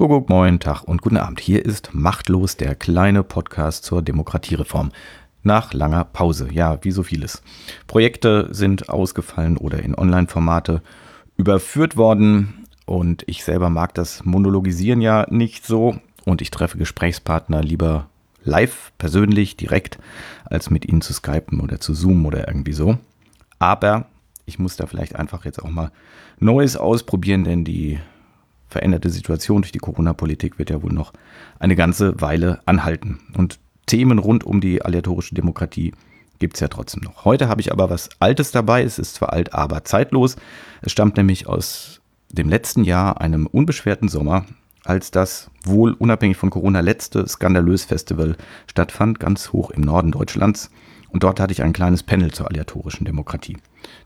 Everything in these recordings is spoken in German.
Kuckuck, moin, Tag und guten Abend. Hier ist Machtlos, der kleine Podcast zur Demokratiereform. Nach langer Pause. Ja, wie so vieles. Projekte sind ausgefallen oder in Online-Formate überführt worden. Und ich selber mag das Monologisieren ja nicht so. Und ich treffe Gesprächspartner lieber live, persönlich, direkt, als mit ihnen zu skypen oder zu zoomen oder irgendwie so. Aber ich muss da vielleicht einfach jetzt auch mal Neues ausprobieren, denn die veränderte Situation durch die Corona-Politik wird ja wohl noch eine ganze Weile anhalten. Und Themen rund um die aleatorische Demokratie gibt es ja trotzdem noch. Heute habe ich aber was Altes dabei. Es ist zwar alt, aber zeitlos. Es stammt nämlich aus dem letzten Jahr, einem unbeschwerten Sommer, als das wohl unabhängig von Corona letzte skandalös Festival stattfand, ganz hoch im Norden Deutschlands. Und dort hatte ich ein kleines Panel zur aleatorischen Demokratie.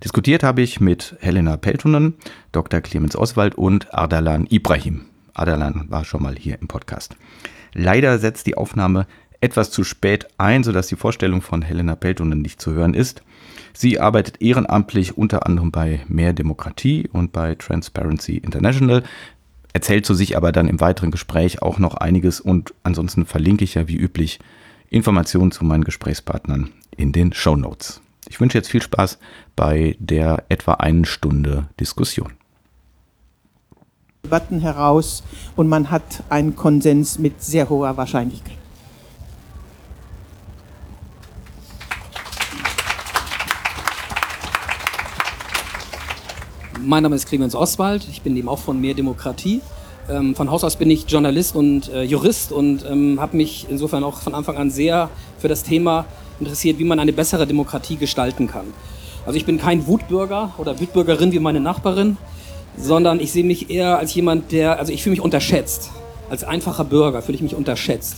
Diskutiert habe ich mit Helena Peltonen, Dr. Clemens Oswald und Ardalan Ibrahim. Ardalan war schon mal hier im Podcast. Leider setzt die Aufnahme etwas zu spät ein, sodass die Vorstellung von Helena Peltonen nicht zu hören ist. Sie arbeitet ehrenamtlich unter anderem bei Mehr Demokratie und bei Transparency International, erzählt zu sich aber dann im weiteren Gespräch auch noch einiges und ansonsten verlinke ich ja wie üblich Informationen zu meinen Gesprächspartnern in den Show Notes. Ich wünsche jetzt viel Spaß bei der etwa einen Stunde Diskussion. Debatten heraus und man hat einen Konsens mit sehr hoher Wahrscheinlichkeit. Mein Name ist Clemens Oswald, ich bin eben auch von Mehr Demokratie. Ähm, von Haus aus bin ich Journalist und äh, Jurist und ähm, habe mich insofern auch von Anfang an sehr für das Thema interessiert, wie man eine bessere Demokratie gestalten kann. Also ich bin kein Wutbürger oder Wutbürgerin wie meine Nachbarin, sondern ich sehe mich eher als jemand, der, also ich fühle mich unterschätzt. Als einfacher Bürger fühle ich mich unterschätzt.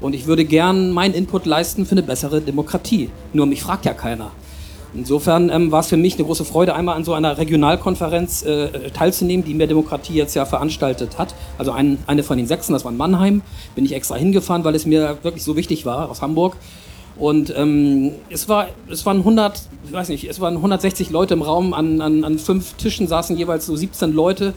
Und ich würde gern meinen Input leisten für eine bessere Demokratie. Nur mich fragt ja keiner. Insofern ähm, war es für mich eine große Freude, einmal an so einer Regionalkonferenz äh, teilzunehmen, die Mehr Demokratie jetzt ja veranstaltet hat. Also ein, eine von den sechsen, das war in Mannheim. Bin ich extra hingefahren, weil es mir wirklich so wichtig war, aus Hamburg. Und ähm, es, war, es waren 100, ich weiß nicht, es waren 160 Leute im Raum, an, an, an fünf Tischen saßen jeweils so 17 Leute.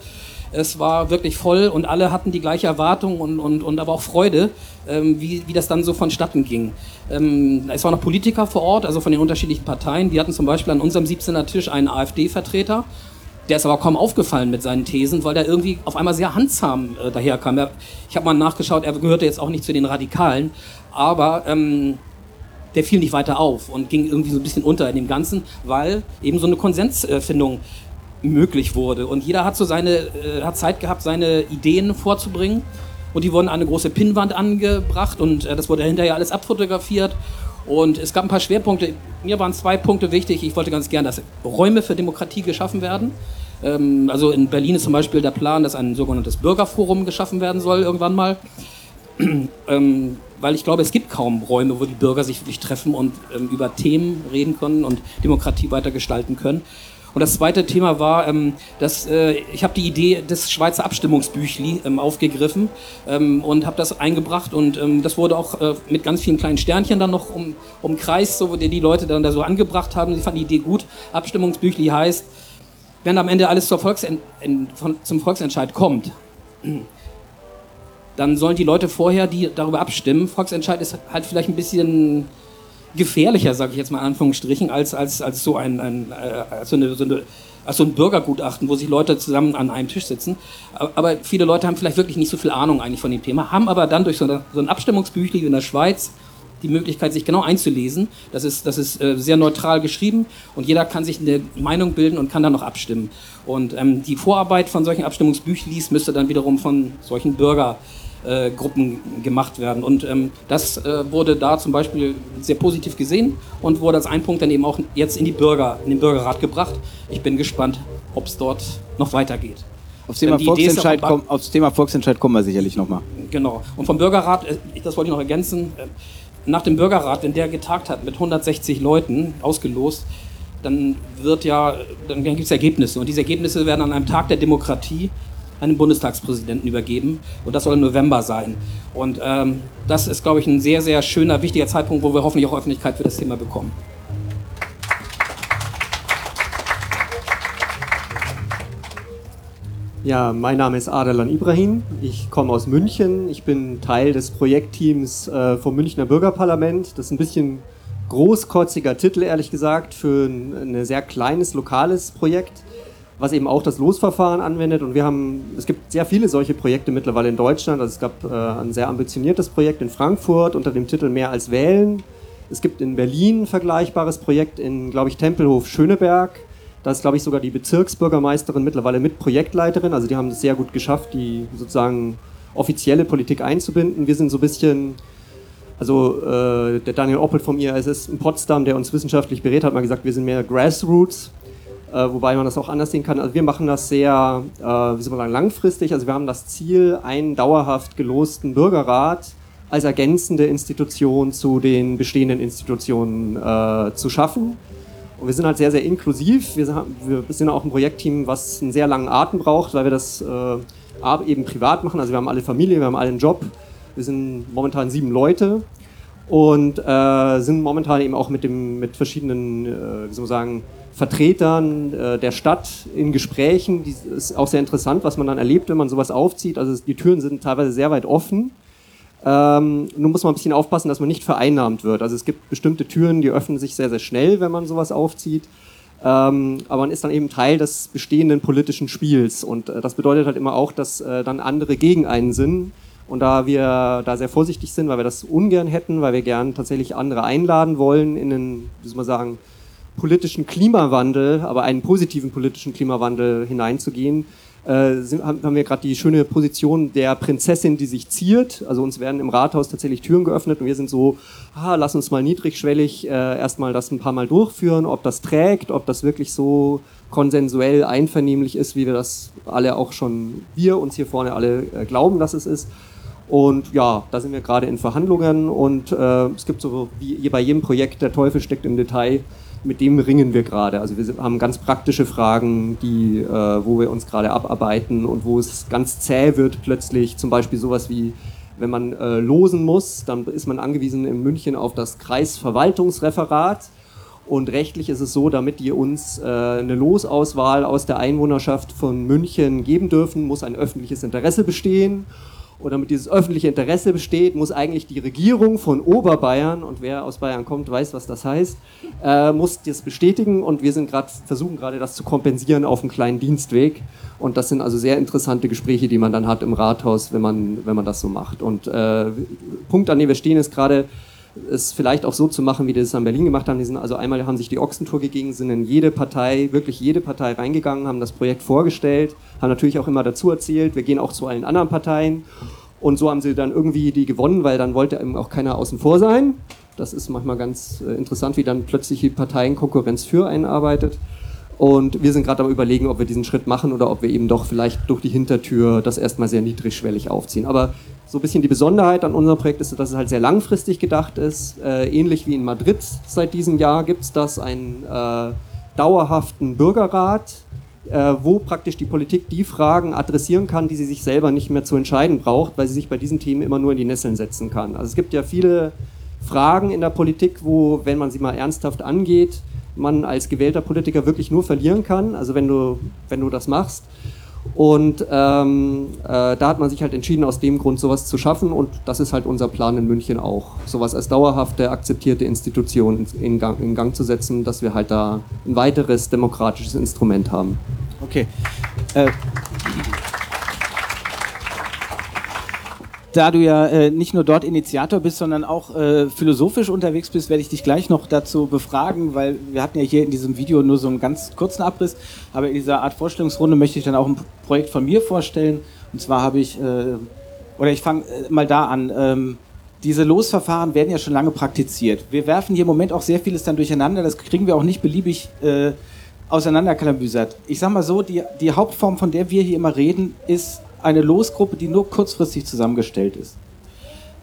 Es war wirklich voll und alle hatten die gleiche Erwartung und, und, und aber auch Freude, ähm, wie, wie das dann so vonstatten ging. Ähm, es waren noch Politiker vor Ort, also von den unterschiedlichen Parteien. Die hatten zum Beispiel an unserem 17er Tisch einen AfD-Vertreter. Der ist aber kaum aufgefallen mit seinen Thesen, weil der irgendwie auf einmal sehr handzahm äh, daherkam. Er, ich habe mal nachgeschaut, er gehörte jetzt auch nicht zu den Radikalen, aber ähm, der fiel nicht weiter auf und ging irgendwie so ein bisschen unter in dem Ganzen, weil eben so eine Konsensfindung möglich wurde. Und jeder hat so seine, äh, hat Zeit gehabt, seine Ideen vorzubringen. Und die wurden an eine große Pinnwand angebracht und äh, das wurde hinterher alles abfotografiert. Und es gab ein paar Schwerpunkte. Mir waren zwei Punkte wichtig. Ich wollte ganz gern, dass Räume für Demokratie geschaffen werden. Ähm, also in Berlin ist zum Beispiel der Plan, dass ein sogenanntes Bürgerforum geschaffen werden soll irgendwann mal. ähm, weil ich glaube, es gibt kaum Räume, wo die Bürger sich wirklich treffen und ähm, über Themen reden können und Demokratie weiter gestalten können. Und das zweite Thema war, ähm, dass äh, ich habe die Idee des Schweizer Abstimmungsbüchli ähm, aufgegriffen ähm, und habe das eingebracht und ähm, das wurde auch äh, mit ganz vielen kleinen Sternchen dann noch um, umkreist, so wo die Leute dann da so angebracht haben. Sie fanden die Idee gut. Abstimmungsbüchli heißt, wenn am Ende alles zur Volksent zum Volksentscheid kommt, dann sollen die Leute vorher die darüber abstimmen. Volksentscheid ist halt vielleicht ein bisschen gefährlicher, sage ich jetzt mal in Anführungsstrichen, als, als, als so ein, ein äh, als so eine, so eine als so ein Bürgergutachten, wo sich Leute zusammen an einem Tisch sitzen. Aber viele Leute haben vielleicht wirklich nicht so viel Ahnung eigentlich von dem Thema, haben aber dann durch so, eine, so ein Abstimmungsbüchlein in der Schweiz die Möglichkeit, sich genau einzulesen. Das ist, das ist äh, sehr neutral geschrieben und jeder kann sich eine Meinung bilden und kann dann noch abstimmen. Und ähm, die Vorarbeit von solchen Abstimmungsbüchlis müsste dann wiederum von solchen Bürger äh, Gruppen gemacht werden. Und ähm, das äh, wurde da zum Beispiel sehr positiv gesehen und wurde als ein Punkt dann eben auch jetzt in, die Bürger, in den Bürgerrat gebracht. Ich bin gespannt, ob es dort noch weitergeht. Aufs Thema, Volksentscheid komm, aufs Thema Volksentscheid kommen wir sicherlich nochmal. Genau. Und vom Bürgerrat, äh, das wollte ich noch ergänzen, äh, nach dem Bürgerrat, wenn der getagt hat mit 160 Leuten ausgelost, dann wird ja, dann gibt es Ergebnisse. Und diese Ergebnisse werden an einem Tag der Demokratie einem Bundestagspräsidenten übergeben. Und das soll im November sein. Und ähm, das ist, glaube ich, ein sehr, sehr schöner, wichtiger Zeitpunkt, wo wir hoffentlich auch Öffentlichkeit für das Thema bekommen. Ja, mein Name ist Adelan Ibrahim. Ich komme aus München. Ich bin Teil des Projektteams äh, vom Münchner Bürgerparlament. Das ist ein bisschen großkotziger Titel, ehrlich gesagt, für ein sehr kleines lokales Projekt, was eben auch das Losverfahren anwendet. Und wir haben, es gibt sehr viele solche Projekte mittlerweile in Deutschland. Also es gab äh, ein sehr ambitioniertes Projekt in Frankfurt unter dem Titel Mehr als Wählen. Es gibt in Berlin ein vergleichbares Projekt in, glaube ich, Tempelhof Schöneberg. Da ist, glaube ich, sogar die Bezirksbürgermeisterin mittlerweile mit Projektleiterin. Also die haben es sehr gut geschafft, die sozusagen offizielle Politik einzubinden. Wir sind so ein bisschen, also äh, der Daniel Oppelt vom IASS in Potsdam, der uns wissenschaftlich berät, hat mal gesagt, wir sind mehr Grassroots, wobei man das auch anders sehen kann. Also wir machen das sehr, äh, wie soll man sagen, langfristig. Also wir haben das Ziel, einen dauerhaft gelosten Bürgerrat als ergänzende Institution zu den bestehenden Institutionen äh, zu schaffen. Und wir sind halt sehr, sehr inklusiv. Wir sind auch ein Projektteam, was einen sehr langen Atem braucht, weil wir das äh, eben privat machen. Also wir haben alle Familie, wir haben alle einen Job. Wir sind momentan sieben Leute und äh, sind momentan eben auch mit, dem, mit verschiedenen, äh, wie soll man sagen, Vertretern äh, der Stadt in Gesprächen. Das ist auch sehr interessant, was man dann erlebt, wenn man sowas aufzieht. Also die Türen sind teilweise sehr weit offen. Ähm, nun muss man ein bisschen aufpassen, dass man nicht vereinnahmt wird. Also es gibt bestimmte Türen, die öffnen sich sehr, sehr schnell, wenn man sowas aufzieht. Ähm, aber man ist dann eben Teil des bestehenden politischen Spiels. Und äh, das bedeutet halt immer auch, dass äh, dann andere gegen einen sind. Und da wir da sehr vorsichtig sind, weil wir das ungern hätten, weil wir gern tatsächlich andere einladen wollen in den, wie soll man sagen, politischen Klimawandel, aber einen positiven politischen Klimawandel hineinzugehen, äh, haben wir gerade die schöne Position der Prinzessin, die sich ziert. Also uns werden im Rathaus tatsächlich Türen geöffnet und wir sind so, ah, lass uns mal niedrigschwellig äh, erstmal das ein paar Mal durchführen, ob das trägt, ob das wirklich so konsensuell einvernehmlich ist, wie wir das alle auch schon, wir uns hier vorne alle äh, glauben, dass es ist. Und ja, da sind wir gerade in Verhandlungen und äh, es gibt so wie bei jedem Projekt, der Teufel steckt im Detail, mit dem ringen wir gerade. Also wir haben ganz praktische Fragen, die, äh, wo wir uns gerade abarbeiten und wo es ganz zäh wird plötzlich. Zum Beispiel sowas wie, wenn man äh, losen muss, dann ist man angewiesen in München auf das Kreisverwaltungsreferat. Und rechtlich ist es so, damit die uns äh, eine Losauswahl aus der Einwohnerschaft von München geben dürfen, muss ein öffentliches Interesse bestehen. Und damit dieses öffentliche Interesse besteht, muss eigentlich die Regierung von Oberbayern, und wer aus Bayern kommt, weiß, was das heißt, äh, muss das bestätigen. Und wir sind gerade versuchen gerade das zu kompensieren auf einem kleinen Dienstweg. Und das sind also sehr interessante Gespräche, die man dann hat im Rathaus, wenn man, wenn man das so macht. Und äh, Punkt, an dem wir stehen, ist gerade, es vielleicht auch so zu machen, wie die das in Berlin gemacht haben. Die sind also einmal haben sich die Ochsentour gegeben, sind in jede Partei, wirklich jede Partei reingegangen, haben das Projekt vorgestellt, haben natürlich auch immer dazu erzählt, wir gehen auch zu allen anderen Parteien. Und so haben sie dann irgendwie die gewonnen, weil dann wollte eben auch keiner außen vor sein. Das ist manchmal ganz äh, interessant, wie dann plötzlich die Parteienkonkurrenz für einen arbeitet. Und wir sind gerade am überlegen, ob wir diesen Schritt machen oder ob wir eben doch vielleicht durch die Hintertür das erstmal sehr niedrigschwellig aufziehen. Aber so ein bisschen die Besonderheit an unserem Projekt ist, dass es halt sehr langfristig gedacht ist. Äh, ähnlich wie in Madrid seit diesem Jahr gibt es das, einen äh, dauerhaften Bürgerrat, äh, wo praktisch die Politik die Fragen adressieren kann, die sie sich selber nicht mehr zu entscheiden braucht, weil sie sich bei diesen Themen immer nur in die Nesseln setzen kann. Also es gibt ja viele Fragen in der Politik, wo, wenn man sie mal ernsthaft angeht, man als gewählter Politiker wirklich nur verlieren kann, also wenn du, wenn du das machst. Und ähm, äh, da hat man sich halt entschieden, aus dem Grund sowas zu schaffen. Und das ist halt unser Plan in München auch, sowas als dauerhafte, akzeptierte Institution in Gang, in Gang zu setzen, dass wir halt da ein weiteres demokratisches Instrument haben. Okay. Äh, da du ja äh, nicht nur dort Initiator bist, sondern auch äh, philosophisch unterwegs bist, werde ich dich gleich noch dazu befragen, weil wir hatten ja hier in diesem Video nur so einen ganz kurzen Abriss, aber in dieser Art Vorstellungsrunde möchte ich dann auch ein Projekt von mir vorstellen. Und zwar habe ich, äh, oder ich fange äh, mal da an. Ähm, diese Losverfahren werden ja schon lange praktiziert. Wir werfen hier im Moment auch sehr vieles dann durcheinander. Das kriegen wir auch nicht beliebig äh, auseinanderkalambüsert. Ich sag mal so, die, die Hauptform, von der wir hier immer reden, ist eine Losgruppe, die nur kurzfristig zusammengestellt ist.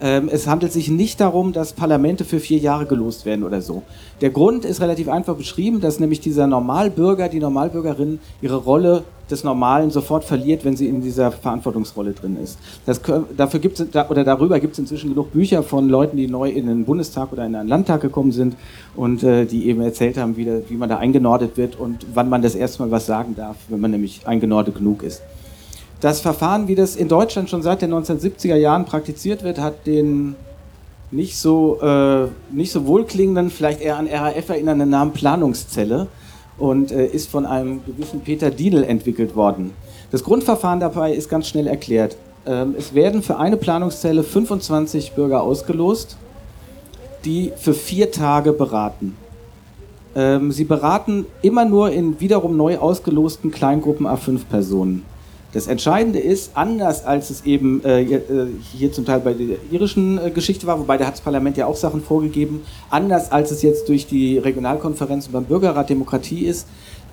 Ähm, es handelt sich nicht darum, dass Parlamente für vier Jahre gelost werden oder so. Der Grund ist relativ einfach beschrieben, dass nämlich dieser Normalbürger, die Normalbürgerin ihre Rolle des Normalen sofort verliert, wenn sie in dieser Verantwortungsrolle drin ist. Das, dafür gibt's, oder darüber gibt es inzwischen genug Bücher von Leuten, die neu in den Bundestag oder in einen Landtag gekommen sind und äh, die eben erzählt haben, wie, wie man da eingenordet wird und wann man das erste Mal was sagen darf, wenn man nämlich eingenordet genug ist. Das Verfahren, wie das in Deutschland schon seit den 1970er Jahren praktiziert wird, hat den nicht so, äh, nicht so wohlklingenden, vielleicht eher an RAF erinnernden Namen Planungszelle und äh, ist von einem gewissen Peter Dienel entwickelt worden. Das Grundverfahren dabei ist ganz schnell erklärt. Ähm, es werden für eine Planungszelle 25 Bürger ausgelost, die für vier Tage beraten. Ähm, sie beraten immer nur in wiederum neu ausgelosten Kleingruppen A5 Personen. Das Entscheidende ist, anders als es eben äh, äh, hier zum Teil bei der irischen äh, Geschichte war, wobei da hat das Parlament ja auch Sachen vorgegeben, anders als es jetzt durch die Regionalkonferenzen beim Bürgerrat Demokratie ist,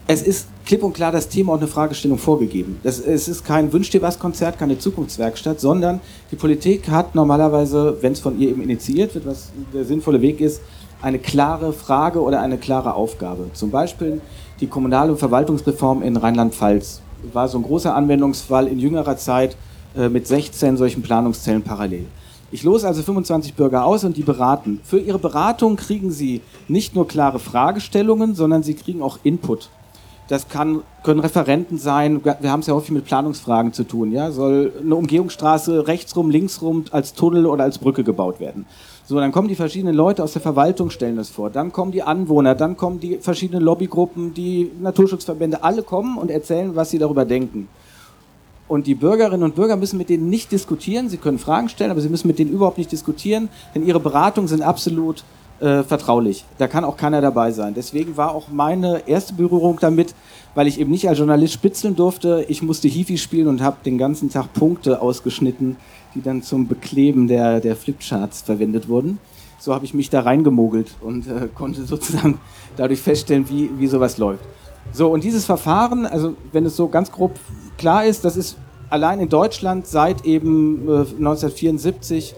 es ist klipp und klar das Thema und eine Fragestellung vorgegeben. Das, es ist kein Wünsch dir was Konzert, keine Zukunftswerkstatt, sondern die Politik hat normalerweise, wenn es von ihr eben initiiert wird, was der sinnvolle Weg ist, eine klare Frage oder eine klare Aufgabe. Zum Beispiel die Kommunal- und Verwaltungsreform in Rheinland-Pfalz war so ein großer Anwendungsfall in jüngerer Zeit äh, mit 16 solchen Planungszellen parallel. Ich lose also 25 Bürger aus und die beraten. Für ihre Beratung kriegen sie nicht nur klare Fragestellungen, sondern sie kriegen auch Input. Das kann, können Referenten sein. Wir haben es ja häufig mit Planungsfragen zu tun. Ja? Soll eine Umgehungsstraße rechtsrum, linksrum als Tunnel oder als Brücke gebaut werden? So, dann kommen die verschiedenen Leute aus der Verwaltung, stellen das vor. Dann kommen die Anwohner, dann kommen die verschiedenen Lobbygruppen, die Naturschutzverbände, alle kommen und erzählen, was sie darüber denken. Und die Bürgerinnen und Bürger müssen mit denen nicht diskutieren. Sie können Fragen stellen, aber sie müssen mit denen überhaupt nicht diskutieren, denn ihre Beratungen sind absolut äh, vertraulich. Da kann auch keiner dabei sein. Deswegen war auch meine erste Berührung damit, weil ich eben nicht als Journalist spitzeln durfte. Ich musste Hifi spielen und habe den ganzen Tag Punkte ausgeschnitten die dann zum Bekleben der, der Flipcharts verwendet wurden. So habe ich mich da reingemogelt und äh, konnte sozusagen dadurch feststellen, wie, wie sowas läuft. So, und dieses Verfahren, also wenn es so ganz grob klar ist, das ist allein in Deutschland seit eben äh, 1974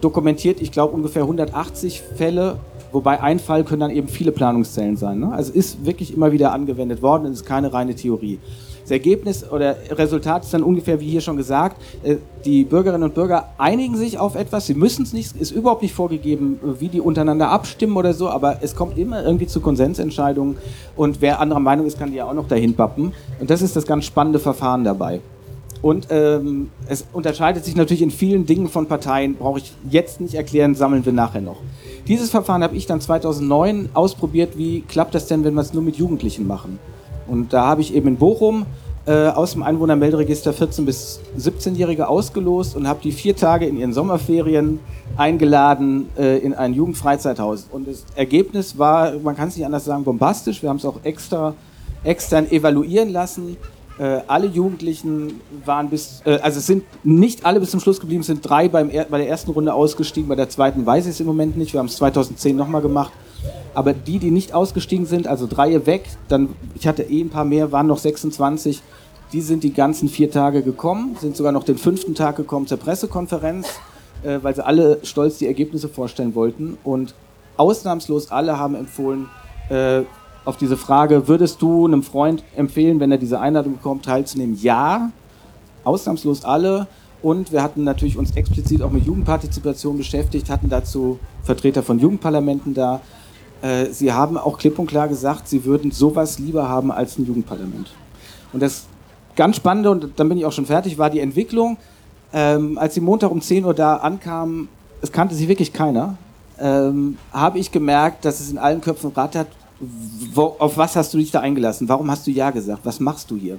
dokumentiert, ich glaube, ungefähr 180 Fälle, wobei ein Fall können dann eben viele Planungszellen sein. Ne? Also ist wirklich immer wieder angewendet worden, es ist keine reine Theorie. Das Ergebnis oder Resultat ist dann ungefähr wie hier schon gesagt, äh, die Bürgerinnen und Bürger einigen sich auf etwas, sie müssen es nicht, ist überhaupt nicht vorgegeben, wie die untereinander abstimmen oder so, aber es kommt immer irgendwie zu Konsensentscheidungen und wer anderer Meinung ist, kann die ja auch noch dahin pappen. Und das ist das ganz spannende Verfahren dabei. Und ähm, es unterscheidet sich natürlich in vielen Dingen von Parteien, brauche ich jetzt nicht erklären, sammeln wir nachher noch. Dieses Verfahren habe ich dann 2009 ausprobiert, wie klappt das denn, wenn wir es nur mit Jugendlichen machen. Und da habe ich eben in Bochum äh, aus dem Einwohnermelderegister 14- bis 17-Jährige ausgelost und habe die vier Tage in ihren Sommerferien eingeladen äh, in ein Jugendfreizeithaus. Und das Ergebnis war, man kann es nicht anders sagen, bombastisch. Wir haben es auch extra extern evaluieren lassen. Äh, alle Jugendlichen waren bis, äh, also es sind nicht alle bis zum Schluss geblieben, sind drei beim, bei der ersten Runde ausgestiegen, bei der zweiten weiß ich es im Moment nicht. Wir haben es 2010 nochmal gemacht. Aber die, die nicht ausgestiegen sind, also drei weg, dann, ich hatte eh ein paar mehr, waren noch 26, die sind die ganzen vier Tage gekommen, sind sogar noch den fünften Tag gekommen zur Pressekonferenz, äh, weil sie alle stolz die Ergebnisse vorstellen wollten. Und ausnahmslos alle haben empfohlen, äh, auf diese Frage, würdest du einem Freund empfehlen, wenn er diese Einladung bekommt, teilzunehmen? Ja, ausnahmslos alle. Und wir hatten natürlich uns explizit auch mit Jugendpartizipation beschäftigt, hatten dazu Vertreter von Jugendparlamenten da. Äh, sie haben auch klipp und klar gesagt, sie würden sowas lieber haben als ein Jugendparlament. Und das ganz Spannende, und dann bin ich auch schon fertig, war die Entwicklung. Ähm, als sie Montag um 10 Uhr da ankamen, es kannte sie wirklich keiner, ähm, habe ich gemerkt, dass es in allen Köpfen rattert, wo, auf was hast du dich da eingelassen? Warum hast du Ja gesagt? Was machst du hier?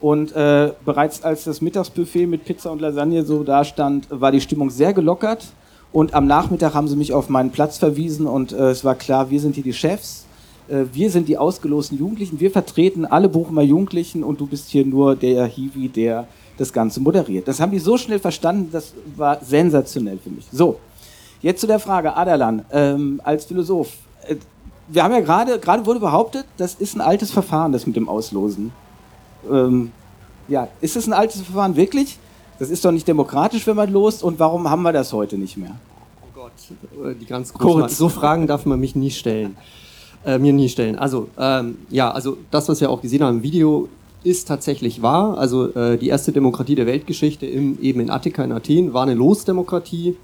Und äh, bereits als das Mittagsbuffet mit Pizza und Lasagne so da stand, war die Stimmung sehr gelockert. Und am Nachmittag haben sie mich auf meinen Platz verwiesen und äh, es war klar, wir sind hier die Chefs. Äh, wir sind die ausgelosten Jugendlichen. Wir vertreten alle Bochumer Jugendlichen und du bist hier nur der Hiwi, der das Ganze moderiert. Das haben die so schnell verstanden, das war sensationell für mich. So, jetzt zu der Frage, Adalan, ähm, als Philosoph. Wir haben ja gerade, gerade wurde behauptet, das ist ein altes Verfahren, das mit dem Auslosen. Ähm, ja, ist es ein altes Verfahren wirklich? Das ist doch nicht demokratisch, wenn man lost. Und warum haben wir das heute nicht mehr? Oh Gott, äh, die ganz Kurz. So Fragen darf man mich nie stellen. Äh, mir nie stellen. Also, ähm, ja, also das, was wir auch gesehen haben im Video, ist tatsächlich wahr. Also äh, die erste Demokratie der Weltgeschichte im, eben in Attika in Athen war eine Losdemokratie.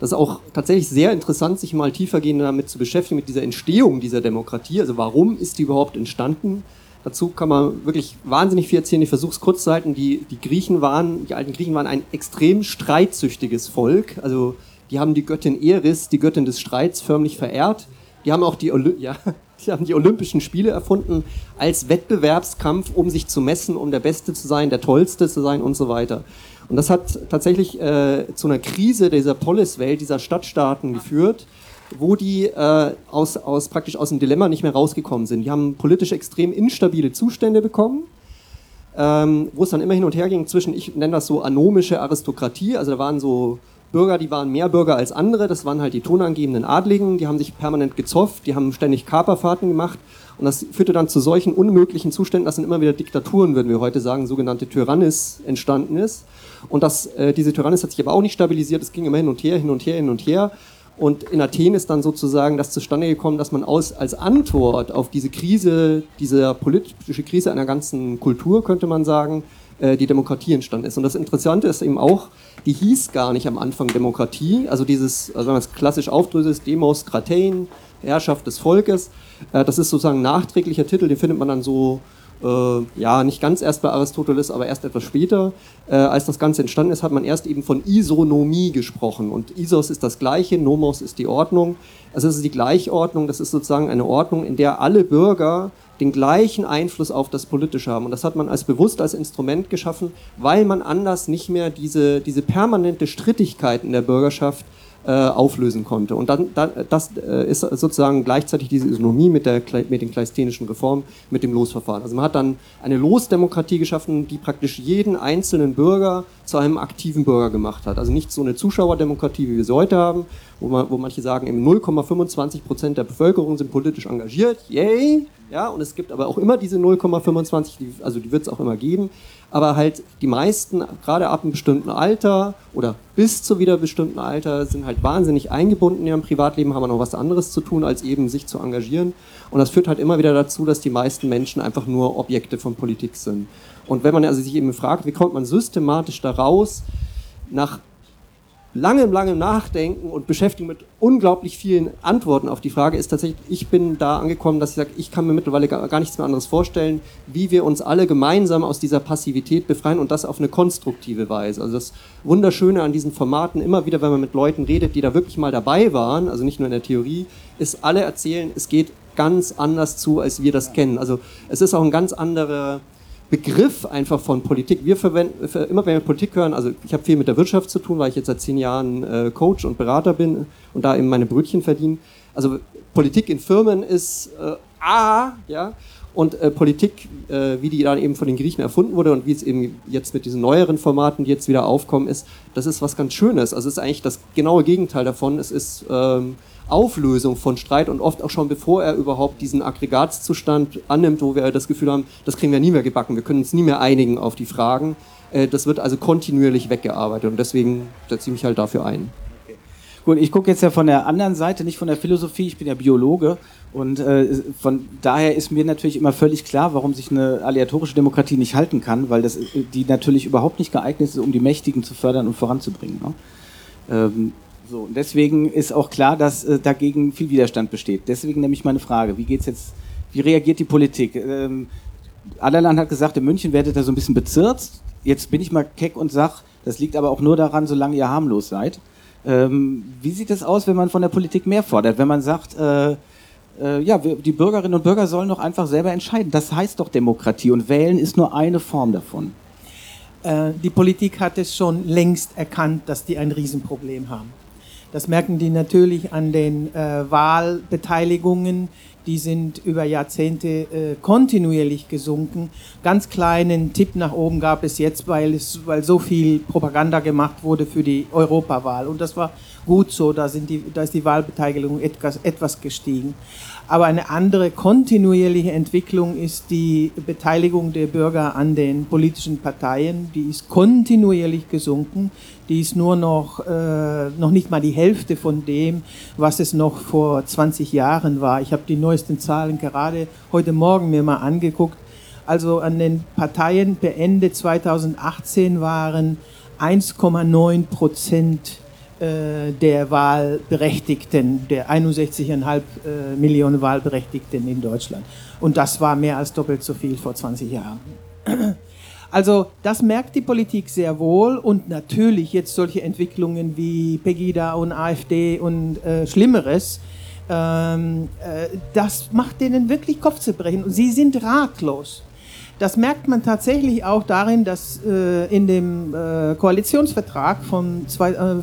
Das ist auch tatsächlich sehr interessant, sich mal tiefergehend damit zu beschäftigen, mit dieser Entstehung dieser Demokratie. Also warum ist die überhaupt entstanden? Dazu kann man wirklich wahnsinnig viel erzählen. Ich versuche es kurz zu halten. Die, die Griechen waren, die alten Griechen waren ein extrem streitsüchtiges Volk. Also die haben die Göttin Eris, die Göttin des Streits, förmlich verehrt. Die haben auch die, Oly ja, die, haben die Olympischen Spiele erfunden als Wettbewerbskampf, um sich zu messen, um der Beste zu sein, der Tollste zu sein und so weiter. Und das hat tatsächlich äh, zu einer Krise dieser Poliswelt, dieser Stadtstaaten geführt, wo die äh, aus, aus, praktisch aus dem Dilemma nicht mehr rausgekommen sind. Die haben politisch extrem instabile Zustände bekommen, ähm, wo es dann immer hin und her ging zwischen, ich nenne das so anomische Aristokratie, also da waren so Bürger, die waren mehr Bürger als andere, das waren halt die tonangebenden Adligen, die haben sich permanent gezofft, die haben ständig Kaperfahrten gemacht. Und das führte dann zu solchen unmöglichen Zuständen, dass dann immer wieder Diktaturen, würden wir heute sagen, sogenannte Tyrannis entstanden ist. Und das, äh, diese Tyrannis hat sich aber auch nicht stabilisiert, es ging immer hin und her, hin und her, hin und her. Und in Athen ist dann sozusagen das zustande gekommen, dass man aus, als Antwort auf diese Krise, diese politische Krise einer ganzen Kultur, könnte man sagen, äh, die Demokratie entstanden ist. Und das Interessante ist eben auch, die hieß gar nicht am Anfang Demokratie, also dieses, also wenn man es klassisch aufdröselt, Demos Kratein, Herrschaft des Volkes. Äh, das ist sozusagen ein nachträglicher Titel, den findet man dann so ja, nicht ganz erst bei Aristoteles, aber erst etwas später. Äh, als das Ganze entstanden ist, hat man erst eben von Isonomie gesprochen. Und Isos ist das Gleiche, Nomos ist die Ordnung. Also es ist die Gleichordnung, das ist sozusagen eine Ordnung, in der alle Bürger den gleichen Einfluss auf das Politische haben. Und das hat man als bewusst als Instrument geschaffen, weil man anders nicht mehr diese, diese permanente Strittigkeit in der Bürgerschaft äh, auflösen konnte. Und dann, dann das äh, ist sozusagen gleichzeitig diese Isonomie mit, der, mit den kleisthenischen Reformen, mit dem Losverfahren. Also man hat dann eine Losdemokratie geschaffen, die praktisch jeden einzelnen Bürger zu einem aktiven Bürger gemacht hat. Also nicht so eine Zuschauerdemokratie, wie wir sie heute haben, wo, man, wo manche sagen, 0,25 Prozent der Bevölkerung sind politisch engagiert, yay! Ja, und es gibt aber auch immer diese 0,25, also die wird es auch immer geben aber halt die meisten, gerade ab einem bestimmten Alter oder bis zu wieder bestimmten Alter, sind halt wahnsinnig eingebunden in ihrem Privatleben, haben noch was anderes zu tun, als eben sich zu engagieren. Und das führt halt immer wieder dazu, dass die meisten Menschen einfach nur Objekte von Politik sind. Und wenn man also sich eben fragt, wie kommt man systematisch da raus, nach langem, langem Nachdenken und Beschäftigung mit unglaublich vielen Antworten auf die Frage ist tatsächlich, ich bin da angekommen, dass ich sage, ich kann mir mittlerweile gar, gar nichts mehr anderes vorstellen, wie wir uns alle gemeinsam aus dieser Passivität befreien und das auf eine konstruktive Weise. Also das Wunderschöne an diesen Formaten, immer wieder, wenn man mit Leuten redet, die da wirklich mal dabei waren, also nicht nur in der Theorie, ist alle erzählen, es geht ganz anders zu, als wir das kennen. Also es ist auch ein ganz anderer Begriff einfach von Politik. Wir verwenden, immer wenn wir Politik hören, also ich habe viel mit der Wirtschaft zu tun, weil ich jetzt seit zehn Jahren äh, Coach und Berater bin und da eben meine Brötchen verdiene. Also Politik in Firmen ist äh, A, ja, und äh, Politik, äh, wie die dann eben von den Griechen erfunden wurde und wie es eben jetzt mit diesen neueren Formaten, die jetzt wieder aufkommen, ist, das ist was ganz Schönes. Also es ist eigentlich das genaue Gegenteil davon. Es ist ähm, Auflösung von Streit und oft auch schon bevor er überhaupt diesen Aggregatzustand annimmt, wo wir das Gefühl haben, das kriegen wir nie mehr gebacken, wir können uns nie mehr einigen auf die Fragen. Äh, das wird also kontinuierlich weggearbeitet und deswegen setze ich mich halt dafür ein. Gut, ich gucke jetzt ja von der anderen Seite, nicht von der Philosophie, ich bin ja Biologe und äh, von daher ist mir natürlich immer völlig klar, warum sich eine aleatorische Demokratie nicht halten kann, weil das, äh, die natürlich überhaupt nicht geeignet ist, um die Mächtigen zu fördern und voranzubringen. Ne? Ähm, so, und deswegen ist auch klar, dass äh, dagegen viel Widerstand besteht. Deswegen nämlich meine Frage, wie geht's jetzt, wie reagiert die Politik? Ähm, Aderland hat gesagt, in München werdet ihr so ein bisschen bezirzt. Jetzt bin ich mal keck und sag, das liegt aber auch nur daran, solange ihr harmlos seid. Ähm, wie sieht es aus, wenn man von der Politik mehr fordert? Wenn man sagt, äh, äh, ja, wir, die Bürgerinnen und Bürger sollen doch einfach selber entscheiden. Das heißt doch Demokratie und wählen ist nur eine Form davon. Äh, die Politik hat es schon längst erkannt, dass die ein Riesenproblem haben. Das merken die natürlich an den äh, Wahlbeteiligungen. Die sind über Jahrzehnte äh, kontinuierlich gesunken. Ganz kleinen Tipp nach oben gab es jetzt, weil, es, weil so viel Propaganda gemacht wurde für die Europawahl. Und das war gut so, da, sind die, da ist die Wahlbeteiligung etwas, etwas gestiegen. Aber eine andere kontinuierliche Entwicklung ist die Beteiligung der Bürger an den politischen Parteien. Die ist kontinuierlich gesunken. Die ist nur noch, äh, noch nicht mal die Hälfte von dem, was es noch vor 20 Jahren war. Ich habe die neuesten Zahlen gerade heute Morgen mir mal angeguckt. Also an den Parteien per Ende 2018 waren 1,9 Prozent der Wahlberechtigten, der 61,5 äh, Millionen Wahlberechtigten in Deutschland. Und das war mehr als doppelt so viel vor 20 Jahren. Also das merkt die Politik sehr wohl und natürlich jetzt solche Entwicklungen wie Pegida und AfD und äh, Schlimmeres, ähm, äh, das macht denen wirklich Kopfzerbrechen und sie sind ratlos. Das merkt man tatsächlich auch darin, dass äh, in dem äh, Koalitionsvertrag vom zwei, äh,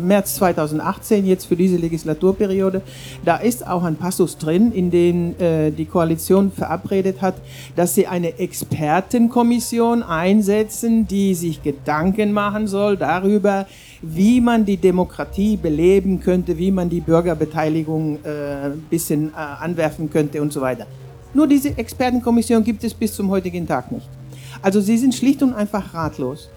März 2018, jetzt für diese Legislaturperiode, da ist auch ein Passus drin, in dem äh, die Koalition verabredet hat, dass sie eine Expertenkommission einsetzen, die sich Gedanken machen soll darüber, wie man die Demokratie beleben könnte, wie man die Bürgerbeteiligung äh, ein bisschen äh, anwerfen könnte und so weiter. Nur diese Expertenkommission gibt es bis zum heutigen Tag nicht. Also sie sind schlicht und einfach ratlos.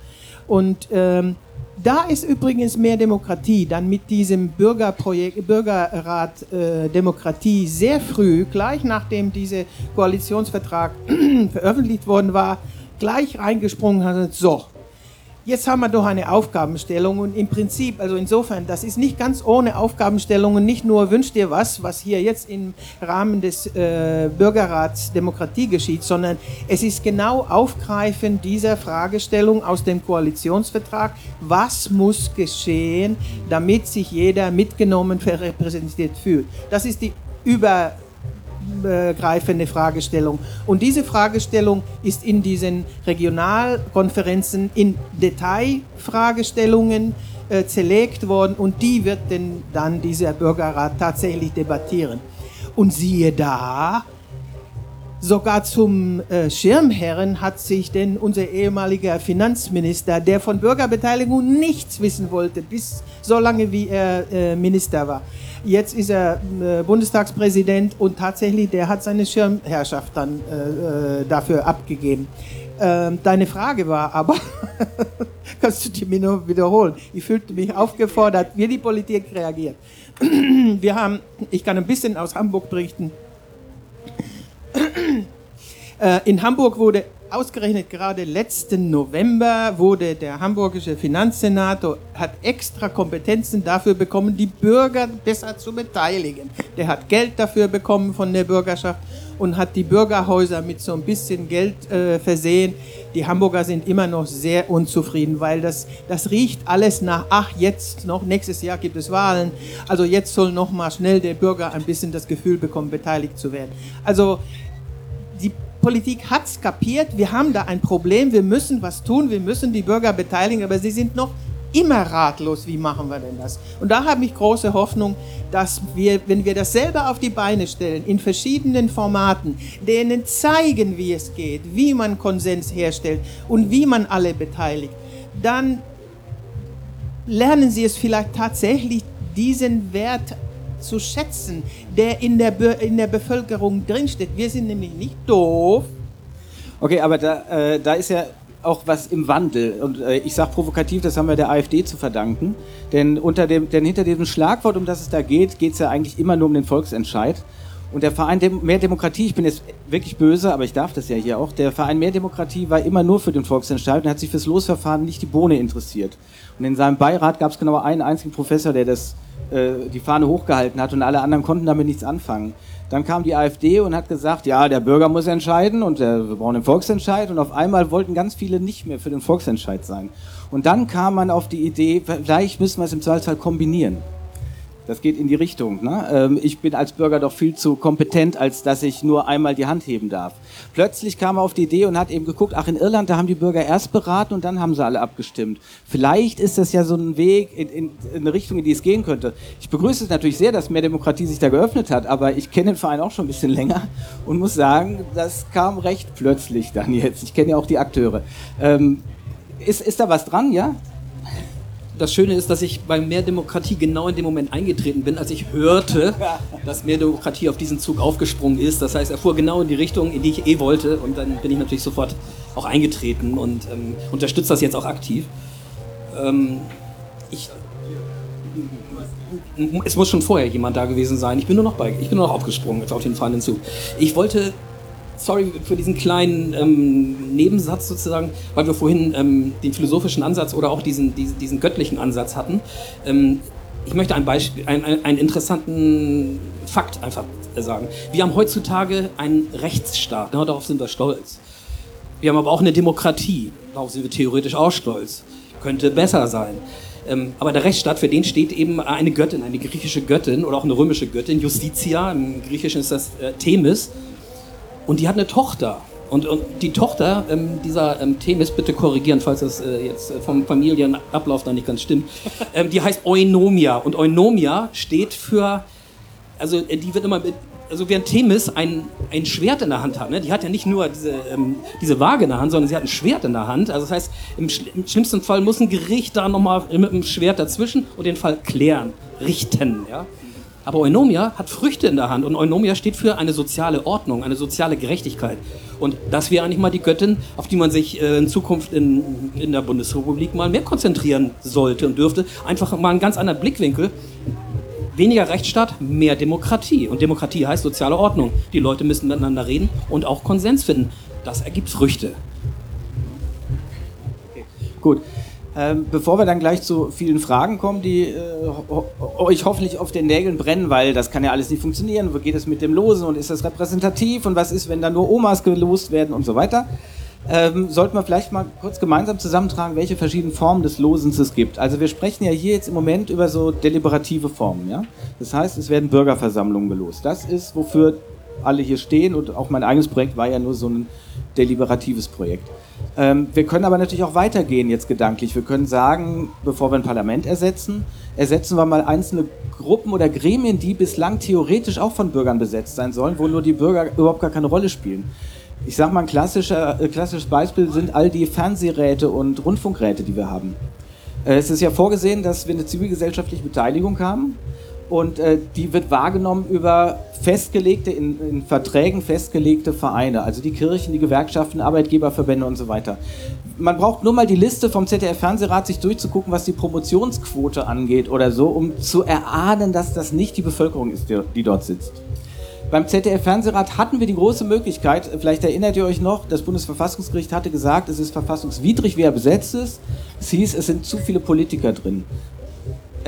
Und ähm, da ist übrigens mehr Demokratie dann mit diesem Bürgerprojekt, Bürgerrat äh, Demokratie sehr früh, gleich nachdem dieser Koalitionsvertrag veröffentlicht worden war, gleich reingesprungen hat, so, jetzt haben wir doch eine Aufgabenstellung und im Prinzip, also insofern, das ist nicht ganz ohne Aufgabenstellungen, nicht nur wünscht dir was, was hier jetzt im Rahmen des äh, Bürgerrats Demokratie geschieht, sondern es ist genau Aufgreifen dieser Fragestellung aus dem Koalitionsvertrag, was muss geschehen, damit sich jeder mitgenommen, repräsentiert fühlt. Das ist die über übergreifende Fragestellung. Und diese Fragestellung ist in diesen Regionalkonferenzen in Detailfragestellungen äh, zerlegt worden und die wird denn dann dieser Bürgerrat tatsächlich debattieren. Und siehe da, Sogar zum äh, Schirmherren hat sich denn unser ehemaliger Finanzminister, der von Bürgerbeteiligung nichts wissen wollte, bis so lange wie er äh, Minister war, Jetzt ist er äh, Bundestagspräsident und tatsächlich, der hat seine Schirmherrschaft dann äh, äh dafür abgegeben. Ähm, deine Frage war aber, kannst du die mir nur wiederholen? Ich fühlte mich aufgefordert, wie die Politik reagiert. Wir haben, ich kann ein bisschen aus Hamburg berichten. Äh, in Hamburg wurde Ausgerechnet gerade letzten November wurde der hamburgische Finanzsenator hat extra Kompetenzen dafür bekommen, die Bürger besser zu beteiligen. Der hat Geld dafür bekommen von der Bürgerschaft und hat die Bürgerhäuser mit so ein bisschen Geld äh, versehen. Die Hamburger sind immer noch sehr unzufrieden, weil das, das riecht alles nach, ach, jetzt noch, nächstes Jahr gibt es Wahlen, also jetzt soll noch mal schnell der Bürger ein bisschen das Gefühl bekommen, beteiligt zu werden. Also die Politik hat es kapiert, wir haben da ein Problem, wir müssen was tun, wir müssen die Bürger beteiligen, aber sie sind noch immer ratlos, wie machen wir denn das? Und da habe ich große Hoffnung, dass wir, wenn wir das selber auf die Beine stellen, in verschiedenen Formaten, denen zeigen, wie es geht, wie man Konsens herstellt und wie man alle beteiligt, dann lernen sie es vielleicht tatsächlich, diesen Wert zu schätzen, der in der, Be in der Bevölkerung drinsteht. Wir sind nämlich nicht doof. Okay, aber da, äh, da ist ja auch was im Wandel. Und äh, ich sage provokativ, das haben wir der AfD zu verdanken. Denn, unter dem, denn hinter diesem Schlagwort, um das es da geht, geht es ja eigentlich immer nur um den Volksentscheid. Und der Verein Dem Mehr Demokratie, ich bin jetzt wirklich böse, aber ich darf das ja hier auch, der Verein Mehr Demokratie war immer nur für den Volksentscheid und hat sich fürs Losverfahren nicht die Bohne interessiert. Und in seinem Beirat gab es genau einen einzigen Professor, der das äh, die Fahne hochgehalten hat und alle anderen konnten damit nichts anfangen. Dann kam die AfD und hat gesagt, ja, der Bürger muss entscheiden und der, wir brauchen den Volksentscheid und auf einmal wollten ganz viele nicht mehr für den Volksentscheid sein. Und dann kam man auf die Idee, vielleicht müssen wir es im Zweifelsfall kombinieren. Das geht in die Richtung. Ne? Ähm, ich bin als Bürger doch viel zu kompetent, als dass ich nur einmal die Hand heben darf. Plötzlich kam er auf die Idee und hat eben geguckt, ach, in Irland, da haben die Bürger erst beraten und dann haben sie alle abgestimmt. Vielleicht ist das ja so ein Weg in, in, in eine Richtung, in die es gehen könnte. Ich begrüße es natürlich sehr, dass mehr Demokratie sich da geöffnet hat, aber ich kenne den Verein auch schon ein bisschen länger und muss sagen, das kam recht plötzlich dann jetzt. Ich kenne ja auch die Akteure. Ähm, ist, ist da was dran, ja? Das Schöne ist, dass ich bei Mehr Demokratie genau in dem Moment eingetreten bin, als ich hörte, dass Mehr Demokratie auf diesen Zug aufgesprungen ist. Das heißt, er fuhr genau in die Richtung, in die ich eh wollte. Und dann bin ich natürlich sofort auch eingetreten und ähm, unterstütze das jetzt auch aktiv. Ähm, ich, es muss schon vorher jemand da gewesen sein. Ich bin nur noch bei, ich bin nur noch aufgesprungen auf den fahrenden Zug. Ich wollte sorry für diesen kleinen ähm, Nebensatz sozusagen, weil wir vorhin ähm, den philosophischen Ansatz oder auch diesen, diesen, diesen göttlichen Ansatz hatten. Ähm, ich möchte ein Beispiel, ein, ein, einen interessanten Fakt einfach sagen. Wir haben heutzutage einen Rechtsstaat, genau darauf sind wir stolz. Wir haben aber auch eine Demokratie, darauf sind wir theoretisch auch stolz. Könnte besser sein. Ähm, aber der Rechtsstaat, für den steht eben eine Göttin, eine griechische Göttin oder auch eine römische Göttin, Justitia, im Griechischen ist das äh, Themis. Und die hat eine Tochter. Und, und die Tochter ähm, dieser ähm, Themis, bitte korrigieren, falls das äh, jetzt äh, vom Familienablauf da nicht ganz stimmt, ähm, die heißt Eunomia. Und Eunomia steht für, also äh, die wird immer mit, also während Themis ein, ein Schwert in der Hand hat, ne? die hat ja nicht nur diese, ähm, diese Waage in der Hand, sondern sie hat ein Schwert in der Hand. Also das heißt, im, im schlimmsten Fall muss ein Gericht da nochmal mit dem Schwert dazwischen und den Fall klären, richten. Ja? Aber Eunomia hat Früchte in der Hand und Eunomia steht für eine soziale Ordnung, eine soziale Gerechtigkeit. Und das wäre eigentlich mal die Göttin, auf die man sich äh, in Zukunft in, in der Bundesrepublik mal mehr konzentrieren sollte und dürfte. Einfach mal einen ganz anderen Blickwinkel. Weniger Rechtsstaat, mehr Demokratie. Und Demokratie heißt soziale Ordnung. Die Leute müssen miteinander reden und auch Konsens finden. Das ergibt Früchte. Okay. Gut. Ähm, bevor wir dann gleich zu vielen Fragen kommen, die äh, ho euch hoffentlich auf den Nägeln brennen, weil das kann ja alles nicht funktionieren. Wo geht es mit dem Losen und ist das repräsentativ und was ist, wenn da nur Omas gelost werden und so weiter, ähm, sollten wir vielleicht mal kurz gemeinsam zusammentragen, welche verschiedenen Formen des Losens es gibt. Also wir sprechen ja hier jetzt im Moment über so deliberative Formen. Ja? Das heißt, es werden Bürgerversammlungen gelost. Das ist, wofür alle hier stehen und auch mein eigenes Projekt war ja nur so ein deliberatives Projekt. Ähm, wir können aber natürlich auch weitergehen jetzt gedanklich. Wir können sagen, bevor wir ein Parlament ersetzen, ersetzen wir mal einzelne Gruppen oder Gremien, die bislang theoretisch auch von Bürgern besetzt sein sollen, wo nur die Bürger überhaupt gar keine Rolle spielen. Ich sage mal, ein klassischer, äh, klassisches Beispiel sind all die Fernsehräte und Rundfunkräte, die wir haben. Äh, es ist ja vorgesehen, dass wir eine zivilgesellschaftliche Beteiligung haben und äh, die wird wahrgenommen über festgelegte, in, in, Verträgen festgelegte Vereine, also die Kirchen, die Gewerkschaften, Arbeitgeberverbände und so weiter. Man braucht nur mal die Liste vom ZDF-Fernsehrat sich durchzugucken, was die Promotionsquote angeht oder so, um zu erahnen, dass das nicht die Bevölkerung ist, die, die dort sitzt. Beim ZDF-Fernsehrat hatten wir die große Möglichkeit, vielleicht erinnert ihr euch noch, das Bundesverfassungsgericht hatte gesagt, es ist verfassungswidrig, wie er besetzt ist. Es hieß, es sind zu viele Politiker drin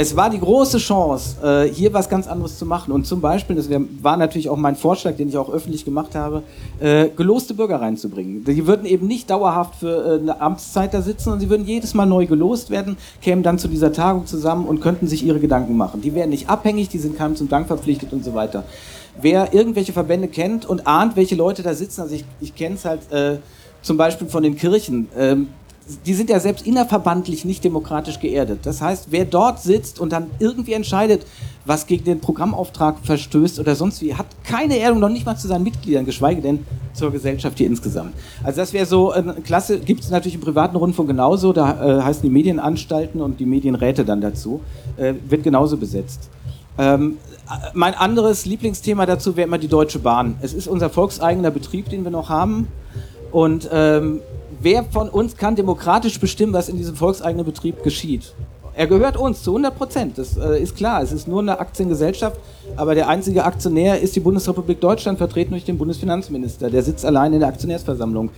es war die große Chance, äh, hier was ganz anderes zu machen. Und zum Beispiel, das war natürlich auch mein Vorschlag, den ich auch öffentlich gemacht habe, äh, geloste Bürger reinzubringen. Die würden eben nicht dauerhaft für äh, eine Amtszeit da sitzen, sondern sie würden jedes Mal neu gelost werden, kämen dann zu dieser Tagung zusammen und könnten sich ihre Gedanken machen. Die wären nicht abhängig, die sind keinem zum Dank verpflichtet und so weiter. Wer irgendwelche Verbände kennt und ahnt, welche Leute da sitzen, also ich, ich kenne es halt äh, zum Beispiel von den Kirchen, ähm, die sind ja selbst innerverbandlich nicht demokratisch geerdet. Das heißt, wer dort sitzt und dann irgendwie entscheidet, was gegen den Programmauftrag verstößt oder sonst wie, hat keine Erdung, noch nicht mal zu seinen Mitgliedern, geschweige denn zur Gesellschaft hier insgesamt. Also das wäre so eine Klasse, gibt es natürlich im privaten Rundfunk genauso, da äh, heißen die Medienanstalten und die Medienräte dann dazu, äh, wird genauso besetzt. Ähm, mein anderes Lieblingsthema dazu wäre immer die Deutsche Bahn. Es ist unser volkseigener Betrieb, den wir noch haben. Und ähm, wer von uns kann demokratisch bestimmen, was in diesem volkseigenen Betrieb geschieht? Er gehört uns zu 100 Prozent, das äh, ist klar. Es ist nur eine Aktiengesellschaft, aber der einzige Aktionär ist die Bundesrepublik Deutschland, vertreten durch den Bundesfinanzminister. Der sitzt allein in der Aktionärsversammlung.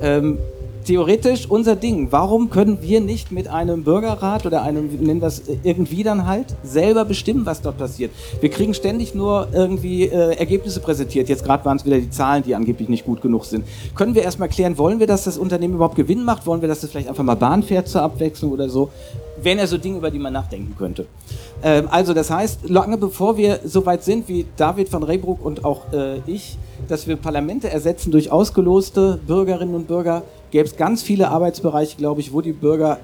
Ähm, theoretisch unser Ding. Warum können wir nicht mit einem Bürgerrat oder einem, nennen wir es irgendwie dann halt, selber bestimmen, was dort passiert? Wir kriegen ständig nur irgendwie äh, Ergebnisse präsentiert. Jetzt gerade waren es wieder die Zahlen, die angeblich nicht gut genug sind. Können wir erstmal klären, wollen wir, dass das Unternehmen überhaupt Gewinn macht? Wollen wir, dass es das vielleicht einfach mal Bahn fährt zur Abwechslung oder so? Wären ja so Dinge, über die man nachdenken könnte. Ähm, also das heißt, lange bevor wir so weit sind wie David van Reybruck und auch äh, ich, dass wir Parlamente ersetzen durch ausgeloste Bürgerinnen und Bürger, gäbe es ganz viele Arbeitsbereiche, glaube ich, wo die Bürger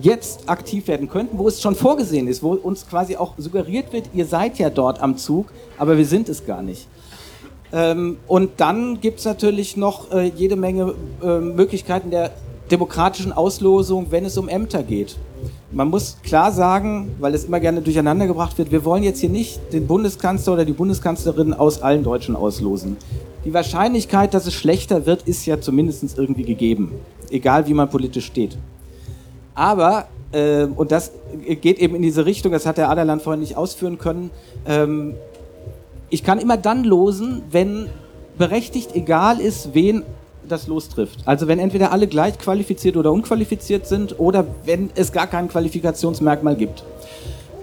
jetzt aktiv werden könnten, wo es schon vorgesehen ist, wo uns quasi auch suggeriert wird, ihr seid ja dort am Zug, aber wir sind es gar nicht. Ähm, und dann gibt es natürlich noch äh, jede Menge äh, Möglichkeiten der demokratischen Auslosung, wenn es um Ämter geht. Man muss klar sagen, weil es immer gerne durcheinander gebracht wird, wir wollen jetzt hier nicht den Bundeskanzler oder die Bundeskanzlerin aus allen Deutschen auslosen. Die Wahrscheinlichkeit, dass es schlechter wird, ist ja zumindest irgendwie gegeben, egal wie man politisch steht. Aber, äh, und das geht eben in diese Richtung, das hat der Aderland vorhin nicht ausführen können, ähm, ich kann immer dann losen, wenn berechtigt, egal ist, wen das lostrifft. Also wenn entweder alle gleich qualifiziert oder unqualifiziert sind oder wenn es gar kein Qualifikationsmerkmal gibt.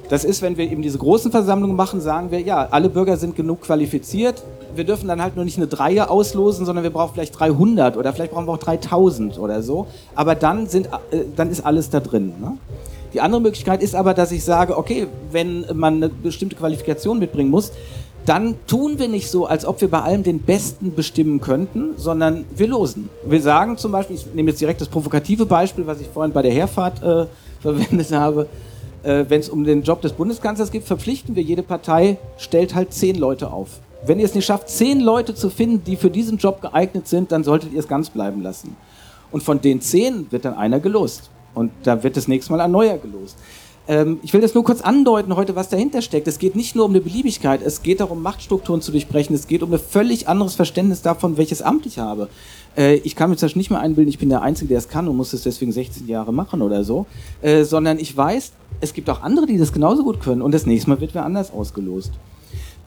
Das ist, wenn wir eben diese großen Versammlungen machen, sagen wir, ja, alle Bürger sind genug qualifiziert. Wir dürfen dann halt nur nicht eine Dreier auslosen, sondern wir brauchen vielleicht 300 oder vielleicht brauchen wir auch 3000 oder so. Aber dann, sind, äh, dann ist alles da drin. Ne? Die andere Möglichkeit ist aber, dass ich sage, okay, wenn man eine bestimmte Qualifikation mitbringen muss, dann tun wir nicht so, als ob wir bei allem den Besten bestimmen könnten, sondern wir losen. Wir sagen zum Beispiel, ich nehme jetzt direkt das provokative Beispiel, was ich vorhin bei der Herfahrt äh, verwendet habe, äh, wenn es um den Job des Bundeskanzlers geht, verpflichten wir jede Partei, stellt halt zehn Leute auf. Wenn ihr es nicht schafft, zehn Leute zu finden, die für diesen Job geeignet sind, dann solltet ihr es ganz bleiben lassen. Und von den zehn wird dann einer gelost. Und da wird das nächste Mal ein neuer gelost. Ähm, ich will das nur kurz andeuten heute, was dahinter steckt. Es geht nicht nur um eine Beliebigkeit, es geht darum, Machtstrukturen zu durchbrechen. Es geht um ein völlig anderes Verständnis davon, welches Amt ich habe. Äh, ich kann mir zum Beispiel nicht mehr einbilden, ich bin der Einzige, der es kann und muss es deswegen 16 Jahre machen oder so, äh, sondern ich weiß, es gibt auch andere, die das genauso gut können und das nächste Mal wird wer anders ausgelost.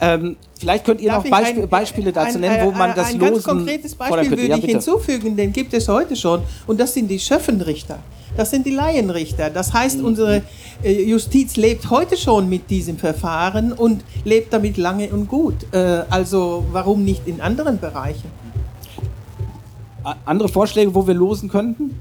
Ähm, vielleicht könnt ihr Darf noch Beisp ein, Beispiele dazu ein, nennen, wo man ein, das ein Losen... ganz konkretes Beispiel würde Ja, ich hinzufügen, den gibt es heute schon. Und das sind die Schöffenrichter. Das sind die Laienrichter. Das heißt, Mhm. unsere äh, Justiz lebt heute schon mit diesem Verfahren und lebt damit lange und gut. Äh, Also warum nicht in anderen Bereichen? Andere Vorschläge, wo wir losen könnten?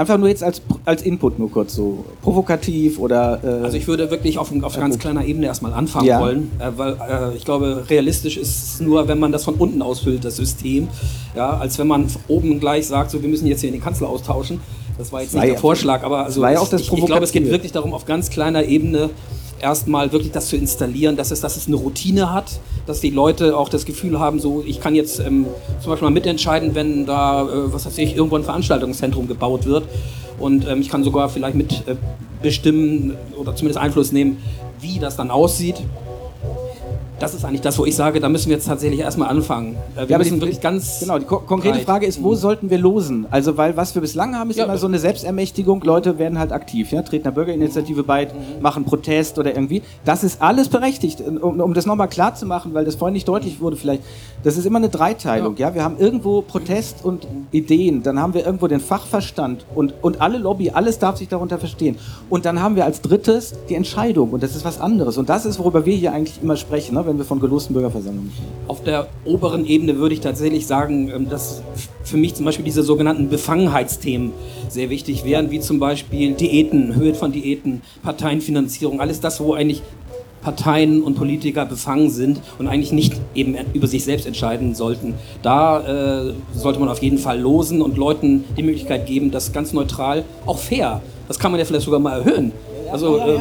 Einfach nur jetzt als, als Input nur kurz so. Provokativ oder... Äh, Also ich würde wirklich auf, auf ganz kleiner Ebene erstmal anfangen Ja. wollen, äh, weil äh, ich glaube, realistisch ist es nur, wenn man das von unten ausfüllt, das System, ja, als wenn man oben gleich sagt, so wir müssen jetzt hier den Kanzler austauschen. Das war jetzt war nicht ja- der Vorschlag, aber also ich- ich, glaube, es geht wirklich darum, auf ganz kleiner Ebene erstmal wirklich das zu installieren, dass es, dass es eine Routine hat, dass die Leute auch das Gefühl haben, so ich kann jetzt ähm, zum Beispiel mal mitentscheiden, wenn da, äh, was weiß ich, irgendwo ein Veranstaltungszentrum gebaut wird und ähm, ich kann sogar vielleicht mit äh, oder zumindest Einfluss nehmen, wie das dann aussieht. Das ist eigentlich das, wo ich sage, da müssen wir jetzt tatsächlich erstmal anfangen. Äh, wir Ja, müssen die- wirklich ganz. Genau, die ko konkrete breit. Frage ist, wo sollten wir losen? Also, weil was wir bislang haben, ist Ja. immer so eine Selbstermächtigung. Leute werden halt aktiv, ja, treten einer Bürgerinitiative bei, machen Protest oder irgendwie. Das ist alles berechtigt. Um, um das nochmal klar zu machen, weil das vorhin nicht deutlich wurde, vielleicht. Das ist immer eine Dreiteilung, ja. Wir haben irgendwo Protest und Ideen. Dann haben wir irgendwo den Fachverstand und, und alle Lobby, alles darf sich darunter verstehen. Und dann haben wir als drittes die Entscheidung. Und das ist was anderes. Und das ist, worüber wir hier eigentlich immer sprechen, ne, wenn wir von gelosten Bürgerversammlungen sprechen. Auf der oberen Ebene würde ich tatsächlich sagen, ähm, dass für mich zum Beispiel diese sogenannten Befangenheitsthemen sehr wichtig wären, wie zum Beispiel Diäten, Höhe von Diäten, Parteienfinanzierung, alles das, wo eigentlich Parteien und Politiker befangen sind und eigentlich nicht eben über sich selbst entscheiden sollten. Da äh, sollte man auf jeden Fall losen und Leuten die Möglichkeit geben, das ganz neutral, auch fair, das kann man ja vielleicht sogar mal erhöhen. Also äh,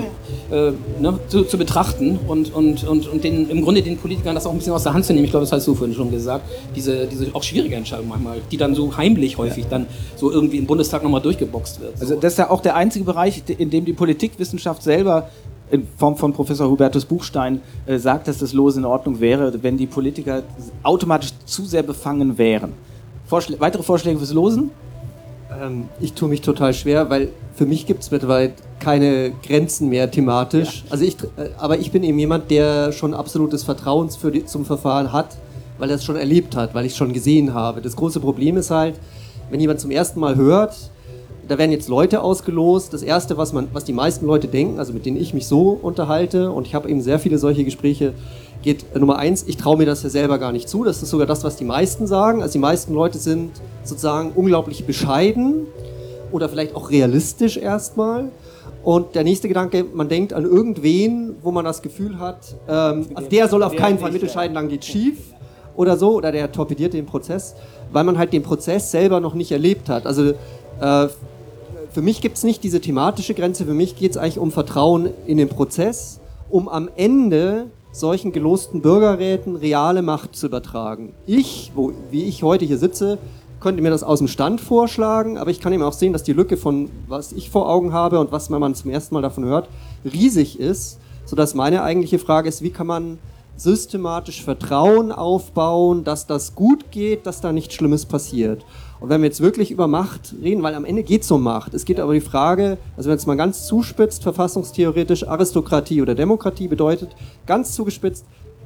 äh, ne, zu, zu betrachten und, und, und, und den, im Grunde den Politikern das auch ein bisschen aus der Hand zu nehmen. Ich glaube, das hast du vorhin schon gesagt. Diese, diese auch schwierige Entscheidung manchmal, die dann so heimlich häufig dann so irgendwie im Bundestag nochmal durchgeboxt wird. So. Also das ist ja auch der einzige Bereich, in dem die Politikwissenschaft selber in Form von Professor Hubertus Buchstein äh, sagt, dass das Los in Ordnung wäre, wenn die Politiker automatisch zu sehr befangen wären. Vorschlä weitere Vorschläge fürs Losen? Ähm, ich tue mich total schwer, weil für mich gibt es mittlerweile keine Grenzen mehr thematisch. Also ich, äh, aber ich bin eben jemand, der schon absolutes Vertrauen für die, zum Verfahren hat, weil er es schon erlebt hat, weil ich es schon gesehen habe. Das große Problem ist halt, wenn jemand zum ersten Mal hört, da werden jetzt Leute ausgelost. Das erste, was man, was die meisten Leute denken, also mit denen ich mich so unterhalte, und ich habe eben sehr viele solche Gespräche, geht Nummer eins, ich traue mir das ja selber gar nicht zu. Das ist sogar das, was die meisten sagen. Also die meisten Leute sind sozusagen unglaublich bescheiden oder vielleicht auch realistisch erstmal. Und der nächste Gedanke, man denkt an irgendwen, wo man das Gefühl hat, ähm, also der soll auf keinen Fall mitentscheiden, dann geht schief oder so, oder der torpediert den Prozess, weil man halt den Prozess selber noch nicht erlebt hat. Also äh, für mich gibt es nicht diese thematische Grenze, für mich geht es eigentlich um Vertrauen in den Prozess, um am Ende solchen gelosten Bürgerräten reale Macht zu übertragen. Ich, wo, wie ich heute hier sitze, könnte mir das aus dem Stand vorschlagen, aber ich kann eben auch sehen, dass die Lücke von was ich vor Augen habe und was man zum ersten Mal davon hört, riesig ist, sodass meine eigentliche Frage ist, wie kann man systematisch Vertrauen aufbauen, dass das gut geht, dass da nichts Schlimmes passiert. Und wenn wir jetzt wirklich über Macht reden, weil am Ende geht es um Macht, es geht aber die Frage, also wenn es mal ganz zuspitzt, verfassungstheoretisch Aristokratie oder Demokratie bedeutet, ganz zugespitzt,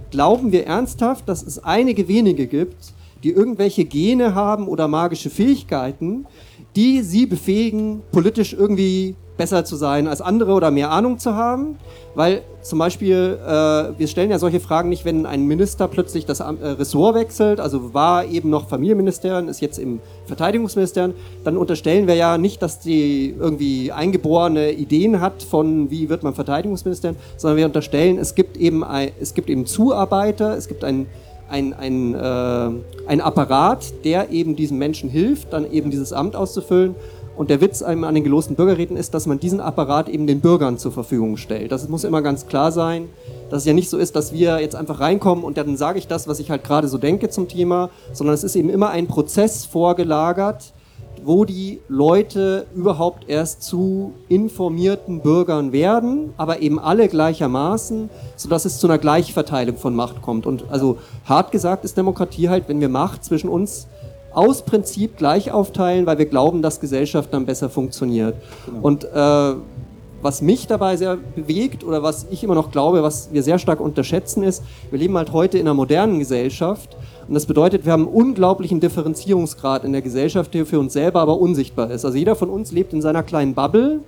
glauben wir ernsthaft, dass es einige wenige gibt, die irgendwelche Gene haben oder magische Fähigkeiten, die sie befähigen, politisch irgendwie besser zu sein als andere oder mehr Ahnung zu haben. Weil zum Beispiel, äh, wir stellen ja solche Fragen nicht, wenn ein Minister plötzlich das äh, Ressort wechselt, also war eben noch Familienministerium, ist jetzt im Verteidigungsministerium, dann unterstellen wir ja nicht, dass die irgendwie eingeborene Ideen hat von, wie wird man Verteidigungsministerium, sondern wir unterstellen, es gibt eben, ein, es gibt eben Zuarbeiter, es gibt ein ein, ein, äh, ein Apparat, der eben diesen Menschen hilft, dann eben dieses Amt auszufüllen. Und der Witz an den gelosten Bürgerräten ist, dass man diesen Apparat eben den Bürgern zur Verfügung stellt. Das muss immer ganz klar sein, dass es ja nicht so ist, dass wir jetzt einfach reinkommen und dann sage ich das, was ich halt gerade so denke zum Thema, sondern es ist eben immer ein Prozess vorgelagert, wo die Leute überhaupt erst zu informierten Bürgern werden, aber eben alle gleichermaßen, sodass es zu einer Gleichverteilung von Macht kommt. Und also hart gesagt ist Demokratie halt, wenn wir Macht zwischen uns aus Prinzip gleich aufteilen, weil wir glauben, dass Gesellschaft dann besser funktioniert. Genau. Und äh, was mich dabei sehr bewegt oder was ich immer noch glaube, was wir sehr stark unterschätzen ist, wir leben halt heute in einer modernen Gesellschaft und das bedeutet, wir haben einen unglaublichen Differenzierungsgrad in der Gesellschaft, der für uns selber aber unsichtbar ist. Also jeder von uns lebt in seiner kleinen Bubble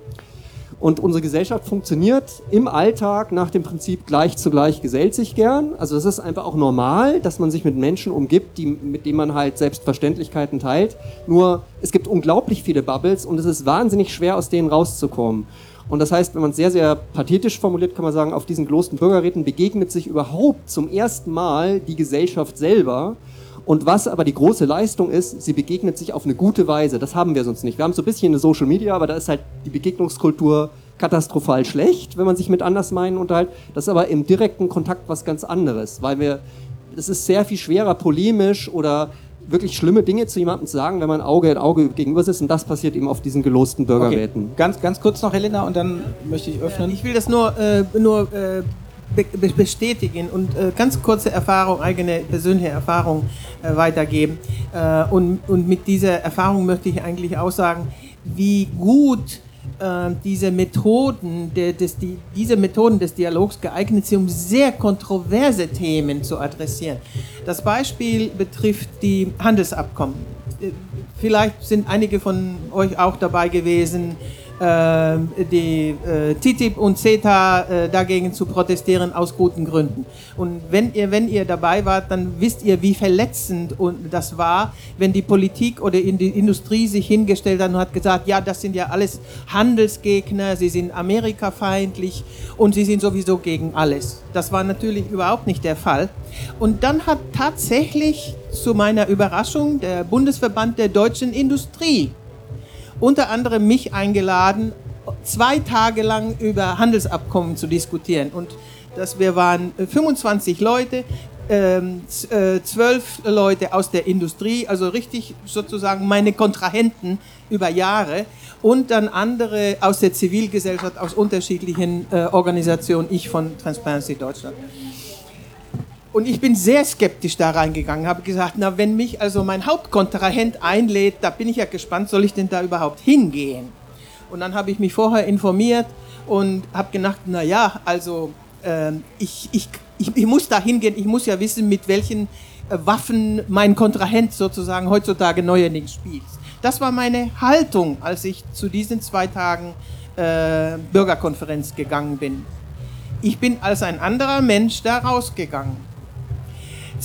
und unsere Gesellschaft funktioniert im Alltag nach dem Prinzip gleich zu gleich gesellt sich gern. Also es ist einfach auch normal, dass man sich mit Menschen umgibt, die, mit denen man halt Selbstverständlichkeiten teilt. Nur es gibt unglaublich viele Bubbles und es ist wahnsinnig schwer, aus denen rauszukommen. Und das heißt, wenn man es sehr, sehr pathetisch formuliert, kann man sagen, auf diesen großen Bürgerräten begegnet sich überhaupt zum ersten Mal die Gesellschaft selber. Und was aber die große Leistung ist, sie begegnet sich auf eine gute Weise. Das haben wir sonst nicht. Wir haben so ein bisschen eine Social Media, aber da ist halt die Begegnungskultur katastrophal schlecht, wenn man sich mit Andersmeinen unterhält. Das ist aber im direkten Kontakt was ganz anderes, weil wir, es ist sehr viel schwerer polemisch oder wirklich schlimme Dinge zu jemandem zu sagen, wenn man Auge in Auge gegenüber sitzt. Und das passiert eben auf diesen gelosten Bürgerräten. Okay. Ganz, ganz kurz noch, Helena, und dann möchte ich öffnen. Ich will das nur, äh, nur äh, bestätigen und äh, ganz kurze Erfahrung, eigene persönliche Erfahrung äh, weitergeben. Äh, und, und mit dieser Erfahrung möchte ich eigentlich auch sagen, wie gut äh, diese Methoden, de, des, die, diese Methoden des Dialogs geeignet sind, um sehr kontroverse Themen zu adressieren. Das Beispiel betrifft die Handelsabkommen. Äh, vielleicht sind einige von euch auch dabei gewesen, die äh, TTIP und CETA äh, dagegen zu protestieren aus guten Gründen. Und wenn ihr, wenn ihr dabei wart, dann wisst ihr, wie verletzend das war, wenn die Politik oder die Industrie sich hingestellt hat und hat gesagt, ja, das sind ja alles Handelsgegner, sie sind amerikafeindlich und sie sind sowieso gegen alles. Das war natürlich überhaupt nicht der Fall. Und dann hat tatsächlich zu meiner Überraschung der Bundesverband der deutschen Industrie unter anderem mich eingeladen, zwei Tage lang über Handelsabkommen zu diskutieren. Und das, wir waren 25 Leute, ähm, äh, zwölf Leute aus der Industrie, also richtig sozusagen meine Kontrahenten über Jahre und dann andere aus der Zivilgesellschaft, aus unterschiedlichen äh, Organisationen, ich von Transparency Deutschland. Und ich bin sehr skeptisch da reingegangen, habe gesagt, na, wenn mich also mein Hauptkontrahent einlädt, da bin ich ja gespannt, soll ich denn da überhaupt hingehen? Und dann habe ich mich vorher informiert und habe gedacht, na ja, also äh, ich, ich, ich, ich, muss da hingehen, ich muss ja wissen, mit welchen äh, Waffen mein Kontrahent sozusagen heutzutage neuerdings spielt. Das war meine Haltung, als ich zu diesen zwei Tagen äh, Bürgerkonferenz gegangen bin. Ich bin als ein anderer Mensch da rausgegangen.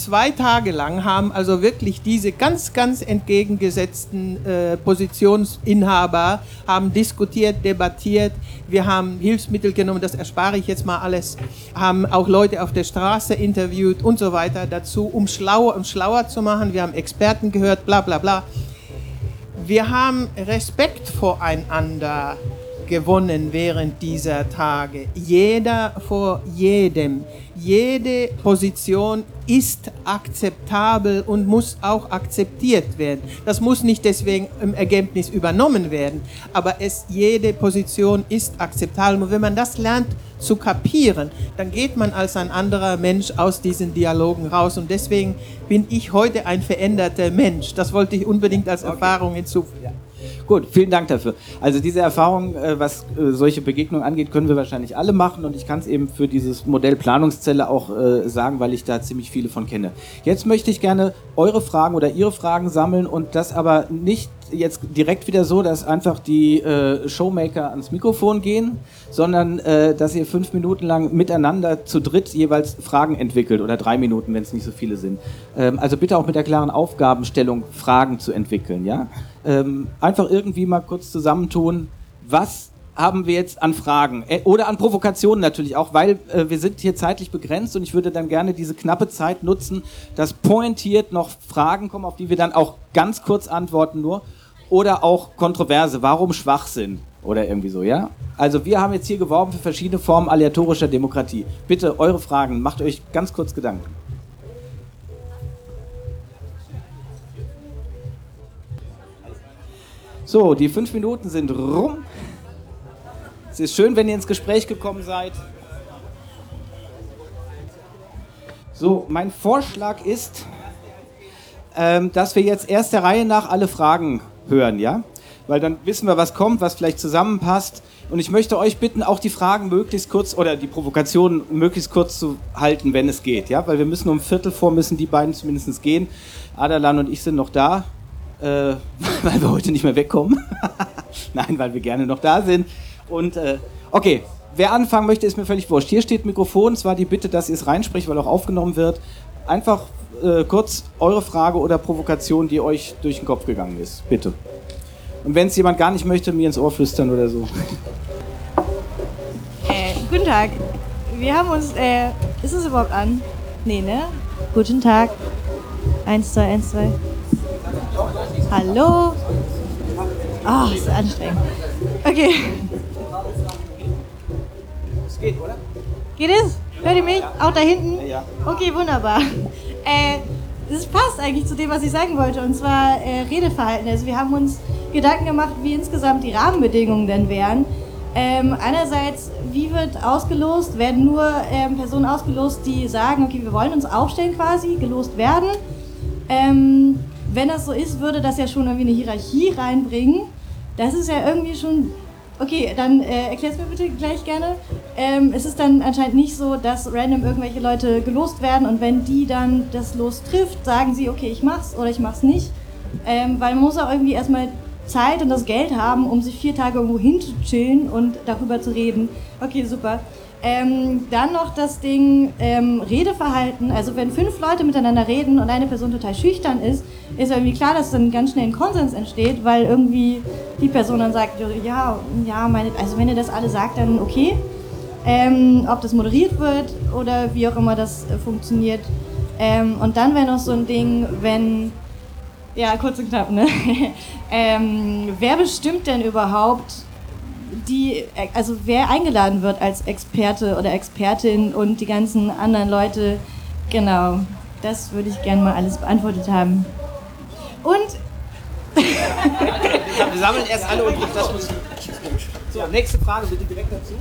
Zwei Tage lang haben also wirklich diese ganz, ganz entgegengesetzten äh, Positionsinhaber haben diskutiert, debattiert. Wir haben Hilfsmittel genommen, das erspare ich jetzt mal alles. Haben auch Leute auf der Straße interviewt und so weiter dazu, um schlauer, um schlauer zu machen. Wir haben Experten gehört, bla bla bla. Wir haben Respekt voreinander gewonnen während dieser Tage. Jeder vor jedem. Jede Position ist akzeptabel und muss auch akzeptiert werden. Das muss nicht deswegen im Ergebnis übernommen werden, aber es, jede Position ist akzeptabel. Und wenn man das lernt zu kapieren, dann geht man als ein anderer Mensch aus diesen Dialogen raus. Und deswegen bin ich heute ein veränderter Mensch. Das wollte ich unbedingt als Erfahrung hinzufügen. Gut, vielen Dank dafür. Also diese Erfahrung, äh, was äh, solche Begegnungen angeht, können wir wahrscheinlich alle machen und ich kann es eben für dieses Modell Planungszelle auch äh, sagen, weil ich da ziemlich viele von kenne. Jetzt möchte ich gerne eure Fragen oder ihre Fragen sammeln und das aber nicht jetzt direkt wieder so, dass einfach die äh, Showmaker ans Mikrofon gehen, sondern äh, dass ihr fünf Minuten lang miteinander zu dritt jeweils Fragen entwickelt oder drei Minuten, wenn es nicht so viele sind. Ähm, also bitte auch mit der klaren Aufgabenstellung Fragen zu entwickeln. Ja? Ähm, einfach irgendwie mal kurz zusammentun, was haben wir jetzt an Fragen äh, oder an Provokationen natürlich auch, weil äh, wir sind hier zeitlich begrenzt und ich würde dann gerne diese knappe Zeit nutzen, dass pointiert noch Fragen kommen, auf die wir dann auch ganz kurz antworten nur oder auch Kontroverse, warum Schwachsinn oder irgendwie so, ja? Also wir haben jetzt hier geworben für verschiedene Formen aleatorischer Demokratie. Bitte eure Fragen, macht euch ganz kurz Gedanken. So, die fünf Minuten sind rum. Es ist schön, wenn ihr ins Gespräch gekommen seid. So, mein Vorschlag ist, ähm, dass wir jetzt erst der Reihe nach alle Fragen hören, ja? Weil dann wissen wir, was kommt, was vielleicht zusammenpasst. Und ich möchte euch bitten, auch die Fragen möglichst kurz oder die Provokationen möglichst kurz zu halten, wenn es geht, ja? Weil wir müssen um Viertel vor, müssen die beiden zumindest gehen. Adalan und ich sind noch da, äh, weil wir heute nicht mehr wegkommen. Nein, weil wir gerne noch da sind. Und äh, okay, wer anfangen möchte, ist mir völlig wurscht. Hier steht Mikrofon, zwar die Bitte, dass ihr es reinspricht, weil auch aufgenommen wird. Einfach äh, kurz eure Frage oder Provokation, die euch durch den Kopf gegangen ist. Bitte. Und wenn es jemand gar nicht möchte, mir ins Ohr flüstern oder so. Äh, guten Tag. Wir haben uns, äh, ist es überhaupt an? Nee, ne? Guten Tag. Eins, zwei, eins, zwei. Hallo? Ah, oh, ist anstrengend. Okay. Es geht, oder? Geht es? Hört ihr mich? Auch da hinten? Ja. Okay, wunderbar. Äh, das passt eigentlich zu dem, was ich sagen wollte, und zwar äh, Redeverhalten. Also wir haben uns Gedanken gemacht, wie insgesamt die Rahmenbedingungen denn wären. Ähm, einerseits, wie wird ausgelost? Werden nur ähm, Personen ausgelost, die sagen, okay, wir wollen uns aufstellen quasi, gelost werden? Ähm, wenn das so ist, würde das ja schon irgendwie eine Hierarchie reinbringen. Das ist ja irgendwie schon Okay, dann äh, erklär's mir bitte gleich gerne. Ähm, es ist dann anscheinend nicht so, dass random irgendwelche Leute gelost werden und wenn die dann das Los trifft, sagen sie, okay, ich mach's oder ich mach's nicht. Ähm, weil man muss auch irgendwie erstmal Zeit und das Geld haben, um sich vier Tage irgendwo hinzuchillen und darüber zu reden. Okay, super. Ähm, dann noch das Ding ähm, Redeverhalten. Also wenn fünf Leute miteinander reden und eine Person total schüchtern ist, ist irgendwie klar, dass dann ganz schnell ein Konsens entsteht, weil irgendwie die Person dann sagt, ja, ja, meine, also wenn ihr das alle sagt, dann okay. Ähm, ob das moderiert wird oder wie auch immer das äh, funktioniert. Ähm, und dann wäre noch so ein Ding, wenn, ja, kurz und knapp, ne? Ähm, wer bestimmt denn überhaupt, die, also wer eingeladen wird als Experte oder Expertin und die ganzen anderen Leute, genau, das würde ich gerne mal alles beantwortet haben. Und. Wir sammeln erst alle und das muss. So, nächste Frage bitte direkt dazu.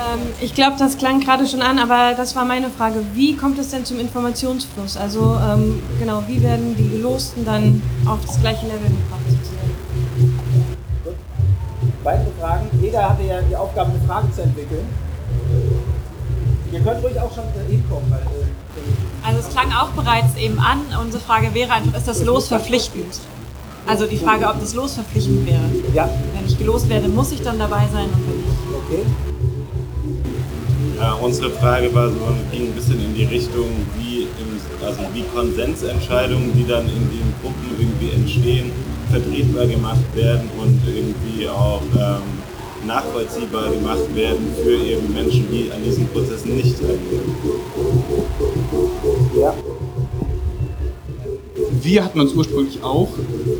Ähm, ich glaube, das klang gerade schon an, aber das war meine Frage. Wie kommt es denn zum Informationsfluss? Also ähm, genau, wie werden die Gelosten dann auf das gleiche Level gebracht? Weitere Fragen? Jeder hatte ja die Aufgabe, eine Frage zu entwickeln. Ihr könnt ruhig auch schon hinkommen. Weil, äh, also es klang auch bereits eben an. Unsere Frage wäre einfach, ist das Los verpflichtend? Also die Frage, ob das Los verpflichtend wäre. Ja. Wenn ich gelost werde, muss ich dann dabei sein und wenn nicht. Okay. Ja, unsere Frage war so, ging ein bisschen in die Richtung, wie, im, also wie Konsensentscheidungen, die dann in den Gruppen irgendwie entstehen, vertretbar gemacht werden und irgendwie auch ähm, nachvollziehbar gemacht werden für eben Menschen, die an diesen Prozessen nicht teilnehmen. Ja. Wir hatten uns ursprünglich auch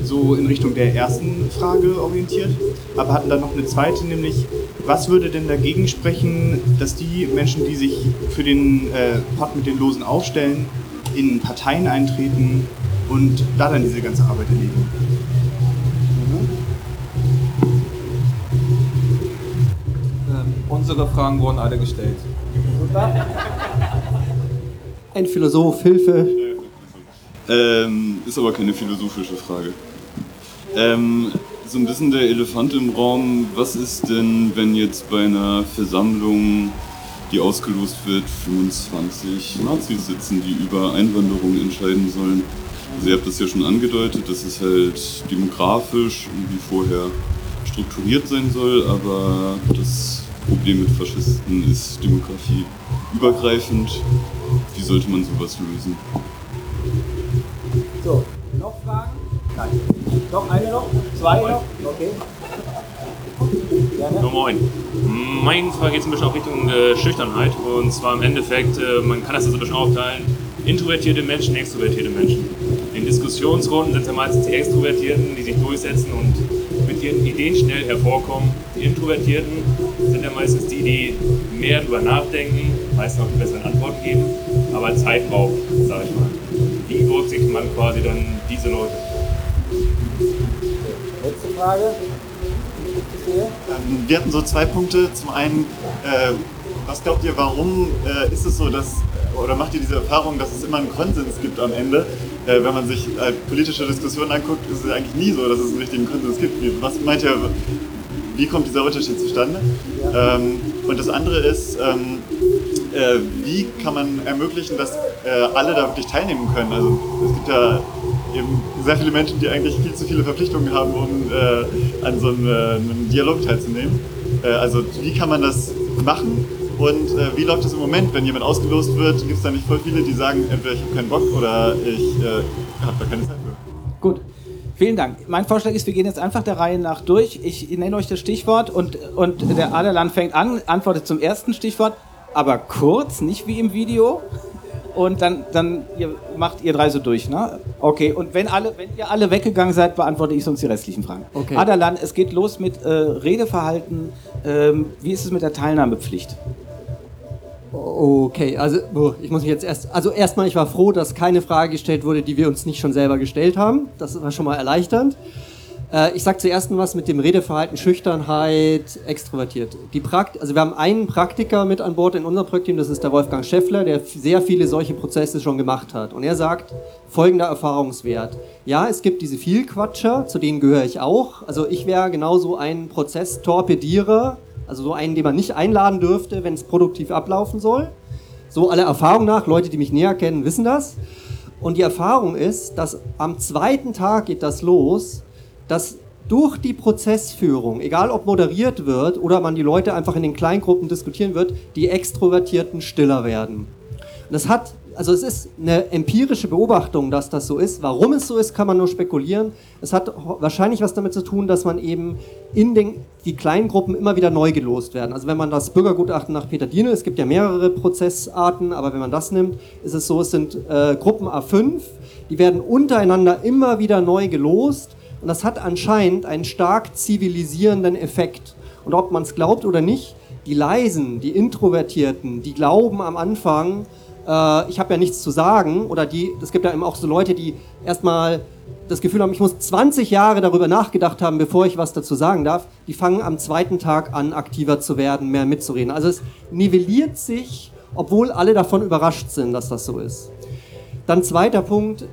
so in Richtung der ersten Frage orientiert, aber hatten dann noch eine zweite, nämlich was würde denn dagegen sprechen, dass die Menschen, die sich für den äh, Pakt mit den Losen aufstellen, in Parteien eintreten und da dann diese ganze Arbeit erledigen? Ähm, unsere Fragen wurden alle gestellt. Ein Philosoph, Hilfe. Ähm, ist aber keine philosophische Frage. Ähm, so ein bisschen der Elefant im Raum. Was ist denn, wenn jetzt bei einer Versammlung, die ausgelost wird, 25 Nazis sitzen, die über Einwanderung entscheiden sollen? Also ihr habt das ja schon angedeutet, dass es halt demografisch wie vorher strukturiert sein soll, aber das Problem mit Faschisten ist Demografie übergreifend. Wie sollte man sowas lösen? So, noch Fragen? Nein. Noch eine noch? Zwei noch? Okay. Ja, moin. Meine Frage geht ein bisschen auch Richtung äh, Schüchternheit. Und zwar im Endeffekt, äh, man kann das so ein bisschen aufteilen, introvertierte Menschen, extrovertierte Menschen. In Diskussionsrunden sind es ja meistens die Extrovertierten, die sich durchsetzen und mit ihren Ideen schnell hervorkommen. Die Introvertierten sind ja meistens die, die mehr darüber nachdenken, meistens auch die besseren Antworten geben, aber Zeit brauchen, sage ich mal. Wie berücksichtigt man quasi dann diese Leute? Letzte Frage. Ähm, Wir hatten so zwei Punkte. Zum einen, äh, was glaubt ihr, warum äh, ist es so, dass, oder macht ihr diese Erfahrung, dass es immer einen Konsens gibt am Ende? Äh, wenn man sich äh, politische Diskussionen anguckt, ist es eigentlich nie so, dass es einen richtigen Konsens gibt. Wie- Was meint ihr, wie kommt dieser Unterschied zustande? Ähm, und das andere ist, ähm, äh, wie kann man ermöglichen, dass äh, alle da wirklich teilnehmen können? Also es gibt ja eben sehr viele Menschen, die eigentlich viel zu viele Verpflichtungen haben, um äh, an so einem, äh, einem Dialog teilzunehmen. Äh, also wie kann man das machen? Und äh, wie läuft es im Moment, wenn jemand ausgelost wird? Gibt es da nicht voll viele, die sagen, entweder ich habe keinen Bock oder ich habe da keine Zeit für? Gut. Vielen Dank. Mein Vorschlag ist, wir gehen jetzt einfach der Reihe nach durch. Ich nenne euch das Stichwort und, und der Adelan fängt an, antwortet zum ersten Stichwort, aber kurz, nicht wie im Video. Und dann, dann ihr, macht ihr drei so durch, ne? Okay, und wenn, alle, wenn ihr alle weggegangen seid, beantworte ich sonst die restlichen Fragen. Okay. Adelan, es geht los mit äh, Redeverhalten. Ähm, wie ist es mit der Teilnahmepflicht? Okay, also oh, ich muss mich jetzt erst. Also erstmal, ich war froh, dass keine Frage gestellt wurde, die wir uns nicht schon selber gestellt haben. Das war schon mal erleichternd. Äh, ich sage zuerst mal was mit dem Redeverhalten, Schüchternheit, extrovertiert. Die Prakt also wir haben einen Praktiker mit an Bord in unserem Projektteam, das ist der Wolfgang Scheffler, der sehr viele solche Prozesse schon gemacht hat. Und er sagt, folgender Erfahrungswert. Ja, es gibt diese Vielquatscher, zu denen gehöre ich auch. Also ich wäre genauso ein Prozesstorpedierer, also so einen, den man nicht einladen dürfte, wenn es produktiv ablaufen soll. So aller Erfahrung nach, Leute, die mich näher kennen, wissen das. Und die Erfahrung ist, dass am zweiten Tag geht das los, dass durch die Prozessführung, egal ob moderiert wird oder man die Leute einfach in den Kleingruppen diskutieren wird, die Extrovertierten stiller werden. Und das hat, also es ist eine empirische Beobachtung, dass das so ist. Warum es so ist, kann man nur spekulieren. Es hat wahrscheinlich was damit zu tun, dass man eben in den die Kleingruppen immer wieder neu gelost werden. Also wenn man das Bürgergutachten nach Peter Dienel, es gibt ja mehrere Prozessarten, aber wenn man das nimmt, ist es so, es sind äh, Gruppen A5, die werden untereinander immer wieder neu gelost und das hat anscheinend einen stark zivilisierenden Effekt. Und ob man es glaubt oder nicht, die Leisen, die Introvertierten, die glauben am Anfang, äh, ich habe ja nichts zu sagen, oder die, es gibt ja eben auch so Leute, die erstmal das Gefühl haben, ich muss 20 Jahre darüber nachgedacht haben, bevor ich was dazu sagen darf, die fangen am zweiten Tag an, aktiver zu werden, mehr mitzureden. Also es nivelliert sich, obwohl alle davon überrascht sind, dass das so ist. Dann zweiter Punkt,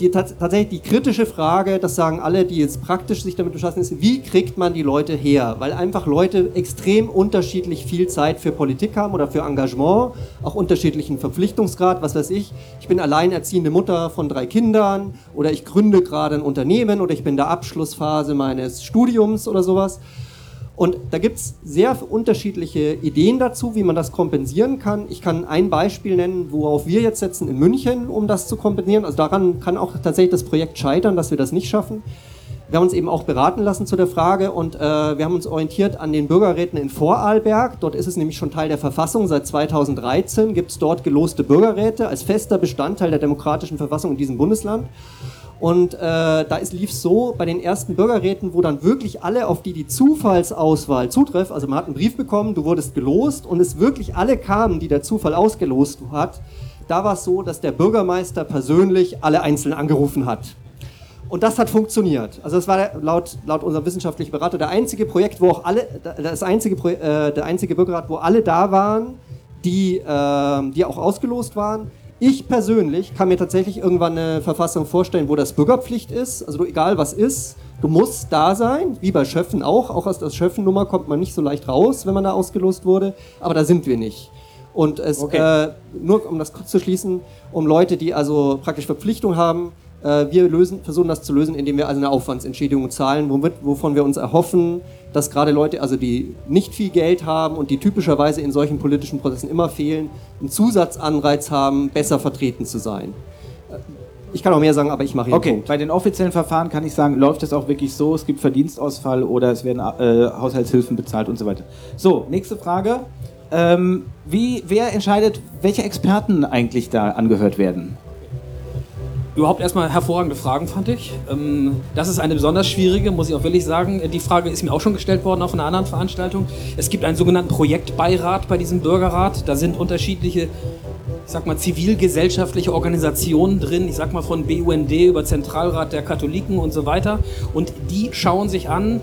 die, tats- tatsächlich die kritische Frage, das sagen alle, die jetzt praktisch sich damit befassen, ist, wie kriegt man die Leute her? Weil einfach Leute extrem unterschiedlich viel Zeit für Politik haben oder für Engagement, auch unterschiedlichen Verpflichtungsgrad, was weiß ich. Ich bin alleinerziehende Mutter von drei Kindern oder ich gründe gerade ein Unternehmen oder ich bin in der Abschlussphase meines Studiums oder sowas. Und da gibt es sehr unterschiedliche Ideen dazu, wie man das kompensieren kann. Ich kann ein Beispiel nennen, worauf wir jetzt setzen in München, um das zu kompensieren. Also daran kann auch tatsächlich das Projekt scheitern, dass wir das nicht schaffen. Wir haben uns eben auch beraten lassen zu der Frage und äh, wir haben uns orientiert an den Bürgerräten in Vorarlberg. Dort ist es nämlich schon Teil der Verfassung. Seit 2013 gibt es dort geloste Bürgerräte als fester Bestandteil der demokratischen Verfassung in diesem Bundesland. Und äh, da lief es so bei den ersten Bürgerräten, wo dann wirklich alle, auf die die Zufallsauswahl zutrifft, also man hat einen Brief bekommen, du wurdest gelost und es wirklich alle kamen, die der Zufall ausgelost hat, da war es so, dass der Bürgermeister persönlich alle einzeln angerufen hat. Und das hat funktioniert. Also das war laut, laut unserem wissenschaftlichen Berater der einzige Projekt, wo auch alle, das einzige, äh, der einzige Bürgerrat, wo alle da waren, die, äh, die auch ausgelost waren. Ich persönlich kann mir tatsächlich irgendwann eine Verfassung vorstellen, wo das Bürgerpflicht ist, also egal was ist, Du musst da sein, wie bei Schöffen auch. Auch aus der Schöffen-Nummer kommt man nicht so leicht raus, wenn man da ausgelost wurde. Aber da sind wir nicht. Und es, Okay. äh, nur um das kurz zu schließen, um Leute, die also praktisch Verpflichtung haben, wir lösen, versuchen das zu lösen, indem wir also eine Aufwandsentschädigung zahlen, womit, wovon wir uns erhoffen, dass gerade Leute, also die nicht viel Geld haben und die typischerweise in solchen politischen Prozessen immer fehlen, einen Zusatzanreiz haben, besser vertreten zu sein. Äh, Ich kann auch mehr sagen, aber ich mache hier Okay, bei den offiziellen Verfahren kann ich sagen, läuft es auch wirklich so, es gibt Verdienstausfall oder es werden äh, Haushaltshilfen bezahlt und so weiter. So, nächste Frage. Ähm, wie, wer entscheidet, welche Experten eigentlich da angehört werden? Überhaupt erstmal hervorragende Fragen, fand ich. Ähm, das ist eine besonders schwierige, muss ich auch wirklich sagen. Die Frage ist mir auch schon gestellt worden auf einer anderen Veranstaltung. Es gibt einen sogenannten Projektbeirat bei diesem Bürgerrat. Da sind unterschiedliche, ich sag mal, zivilgesellschaftliche Organisationen drin. Ich sag mal von BUND über Zentralrat der Katholiken und so weiter. Und die schauen sich an,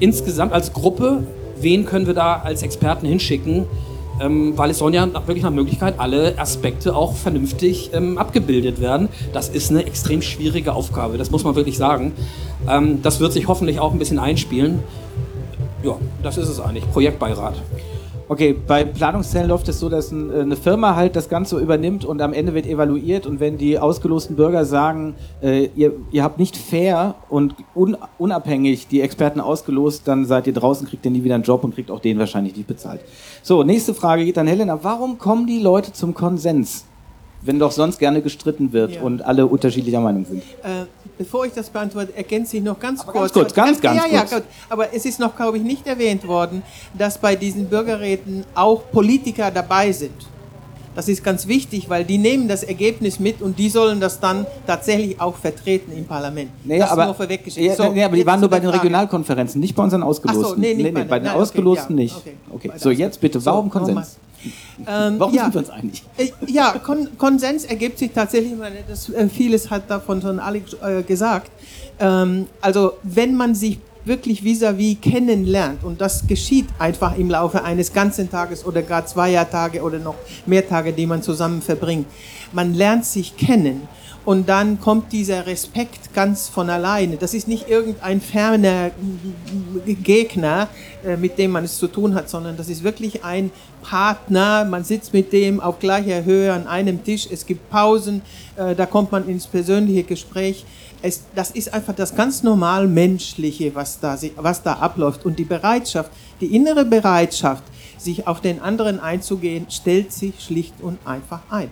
insgesamt als Gruppe, wen können wir da als Experten hinschicken. Ähm, weil es sollen ja wirklich nach Möglichkeit alle Aspekte auch vernünftig ähm, abgebildet werden. Das ist eine extrem schwierige Aufgabe, das muss man wirklich sagen. Ähm, das wird sich hoffentlich auch ein bisschen einspielen. Ja, das ist es eigentlich, Projektbeirat. Okay, bei Planungszellen läuft es so, dass äh, eine Firma halt das Ganze übernimmt und am Ende wird evaluiert und wenn die ausgelosten Bürger sagen, äh, ihr, ihr habt nicht fair und un, unabhängig die Experten ausgelost, dann seid ihr draußen, kriegt ihr nie wieder einen Job und kriegt auch den wahrscheinlich nicht bezahlt. So, nächste Frage geht an Helena. Warum kommen die Leute zum Konsens, wenn doch sonst gerne gestritten wird Ja. und alle unterschiedlicher Meinung sind? Äh, bevor ich das beantworte, ergänze ich noch ganz kurz. ganz kurz, ganz, ganz ja, ja, kurz. gut. Aber es ist noch, glaube ich, nicht erwähnt worden, dass bei diesen Bürgerräten auch Politiker dabei sind. Das ist ganz wichtig, weil die nehmen das Ergebnis mit und die sollen das dann tatsächlich auch vertreten im Parlament. Nee, das aber, nur vorweggeschickt. ja, So, nee, aber die waren nur bei den Frage. Regionalkonferenzen, nicht bei unseren Ausgelosten. Ach so, nee, nicht bei den- bei den nein, okay, Ausgelosten ja, nicht. okay. Okay, Bei so den jetzt bitte, So, warum nochmal. Konsens? Ähm, Warum ja. sind wir uns einig? Äh, Ja, Kon Konsens ergibt sich tatsächlich, weil das, äh, vieles hat davon schon Alex äh, gesagt. Ähm, also wenn man sich wirklich vis-à-vis kennenlernt und das geschieht einfach im Laufe eines ganzen Tages oder gar zweier Tage oder noch mehr Tage, die man zusammen verbringt. Man lernt sich kennen und dann kommt dieser Respekt ganz von alleine. Das ist nicht irgendein ferner Gegner, äh, mit dem man es zu tun hat, sondern das ist wirklich ein Partner. Man sitzt mit dem auf gleicher Höhe an einem Tisch. Es gibt Pausen, äh, da kommt man ins persönliche Gespräch. Es, das ist einfach das ganz normal Menschliche, was da, was da abläuft. Und die Bereitschaft, die innere Bereitschaft, sich auf den anderen einzugehen, stellt sich schlicht und einfach ein.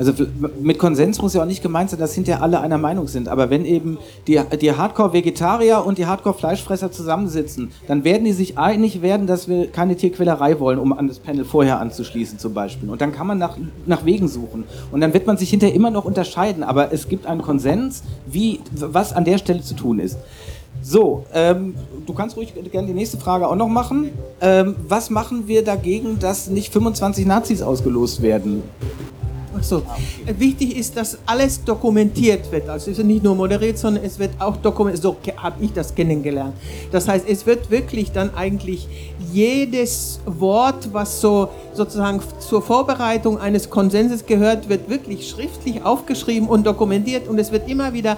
Also mit Konsens muss ja auch nicht gemeint sein, dass hinterher alle einer Meinung sind. Aber wenn eben die, die Hardcore-Vegetarier und die Hardcore-Fleischfresser zusammensitzen, dann werden die sich einig werden, dass wir keine Tierquälerei wollen, um an das Panel vorher anzuschließen zum Beispiel. Und dann kann man nach, nach Wegen suchen. Und dann wird man sich hinterher immer noch unterscheiden. Aber es gibt einen Konsens, wie, was an der Stelle zu tun ist. So, ähm, du kannst ruhig gerne die nächste Frage auch noch machen. Ähm, was machen wir dagegen, dass nicht 25 Nazis ausgelost werden? So. Wichtig ist, dass alles dokumentiert wird. Also es ist nicht nur moderiert, sondern es wird auch dokumentiert. So habe ich das kennengelernt. Das heißt, es wird wirklich dann eigentlich jedes Wort, was so sozusagen zur Vorbereitung eines Konsenses gehört, wird wirklich schriftlich aufgeschrieben und dokumentiert und es wird immer wieder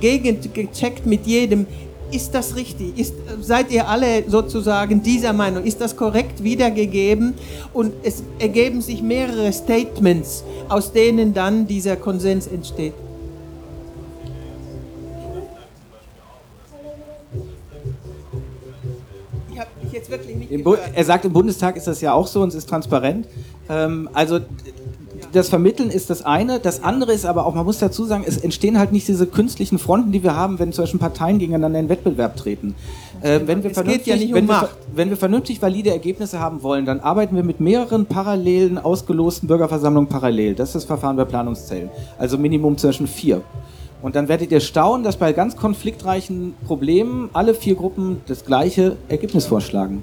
gegengecheckt mit jedem. Ist das richtig? Ist, seid ihr alle sozusagen dieser Meinung? Ist das korrekt wiedergegeben? Und es ergeben sich mehrere Statements, aus denen dann dieser Konsens entsteht. Ich jetzt wirklich nicht er sagt, im Bundestag ist das ja auch so und es ist transparent. Ähm, also das Vermitteln ist das eine. Das andere ist aber auch, man muss dazu sagen, es entstehen halt nicht diese künstlichen Fronten, die wir haben, wenn zum Beispiel Parteien gegeneinander in Wettbewerb treten. Äh, wenn, wir Es geht ja nicht um wenn, wir, Macht. wenn wir vernünftig valide Ergebnisse haben wollen, dann arbeiten wir mit mehreren parallelen, ausgelosten Bürgerversammlungen parallel. Das ist das Verfahren bei Planungszellen. Also Minimum zwischen vier. Und dann werdet ihr staunen, dass bei ganz konfliktreichen Problemen alle vier Gruppen das gleiche Ergebnis vorschlagen.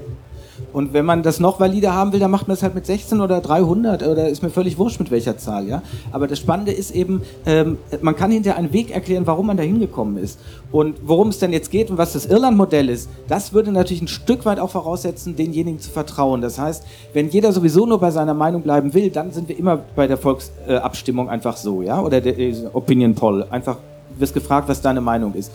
Und wenn man das noch valider haben will, dann macht man das halt mit 16 oder 300 oder ist mir völlig wurscht mit welcher Zahl, ja. Aber das Spannende ist eben, ähm, man kann hinterher einen Weg erklären, warum man da hingekommen ist. Und worum es denn jetzt geht und was das Irland-Modell ist, das würde natürlich ein Stück weit auch voraussetzen, denjenigen zu vertrauen. Das heißt, wenn jeder sowieso nur bei seiner Meinung bleiben will, dann sind wir immer bei der Volksabstimmung einfach so, ja, oder der äh, Opinion Poll. Einfach wirst gefragt, was deine Meinung ist.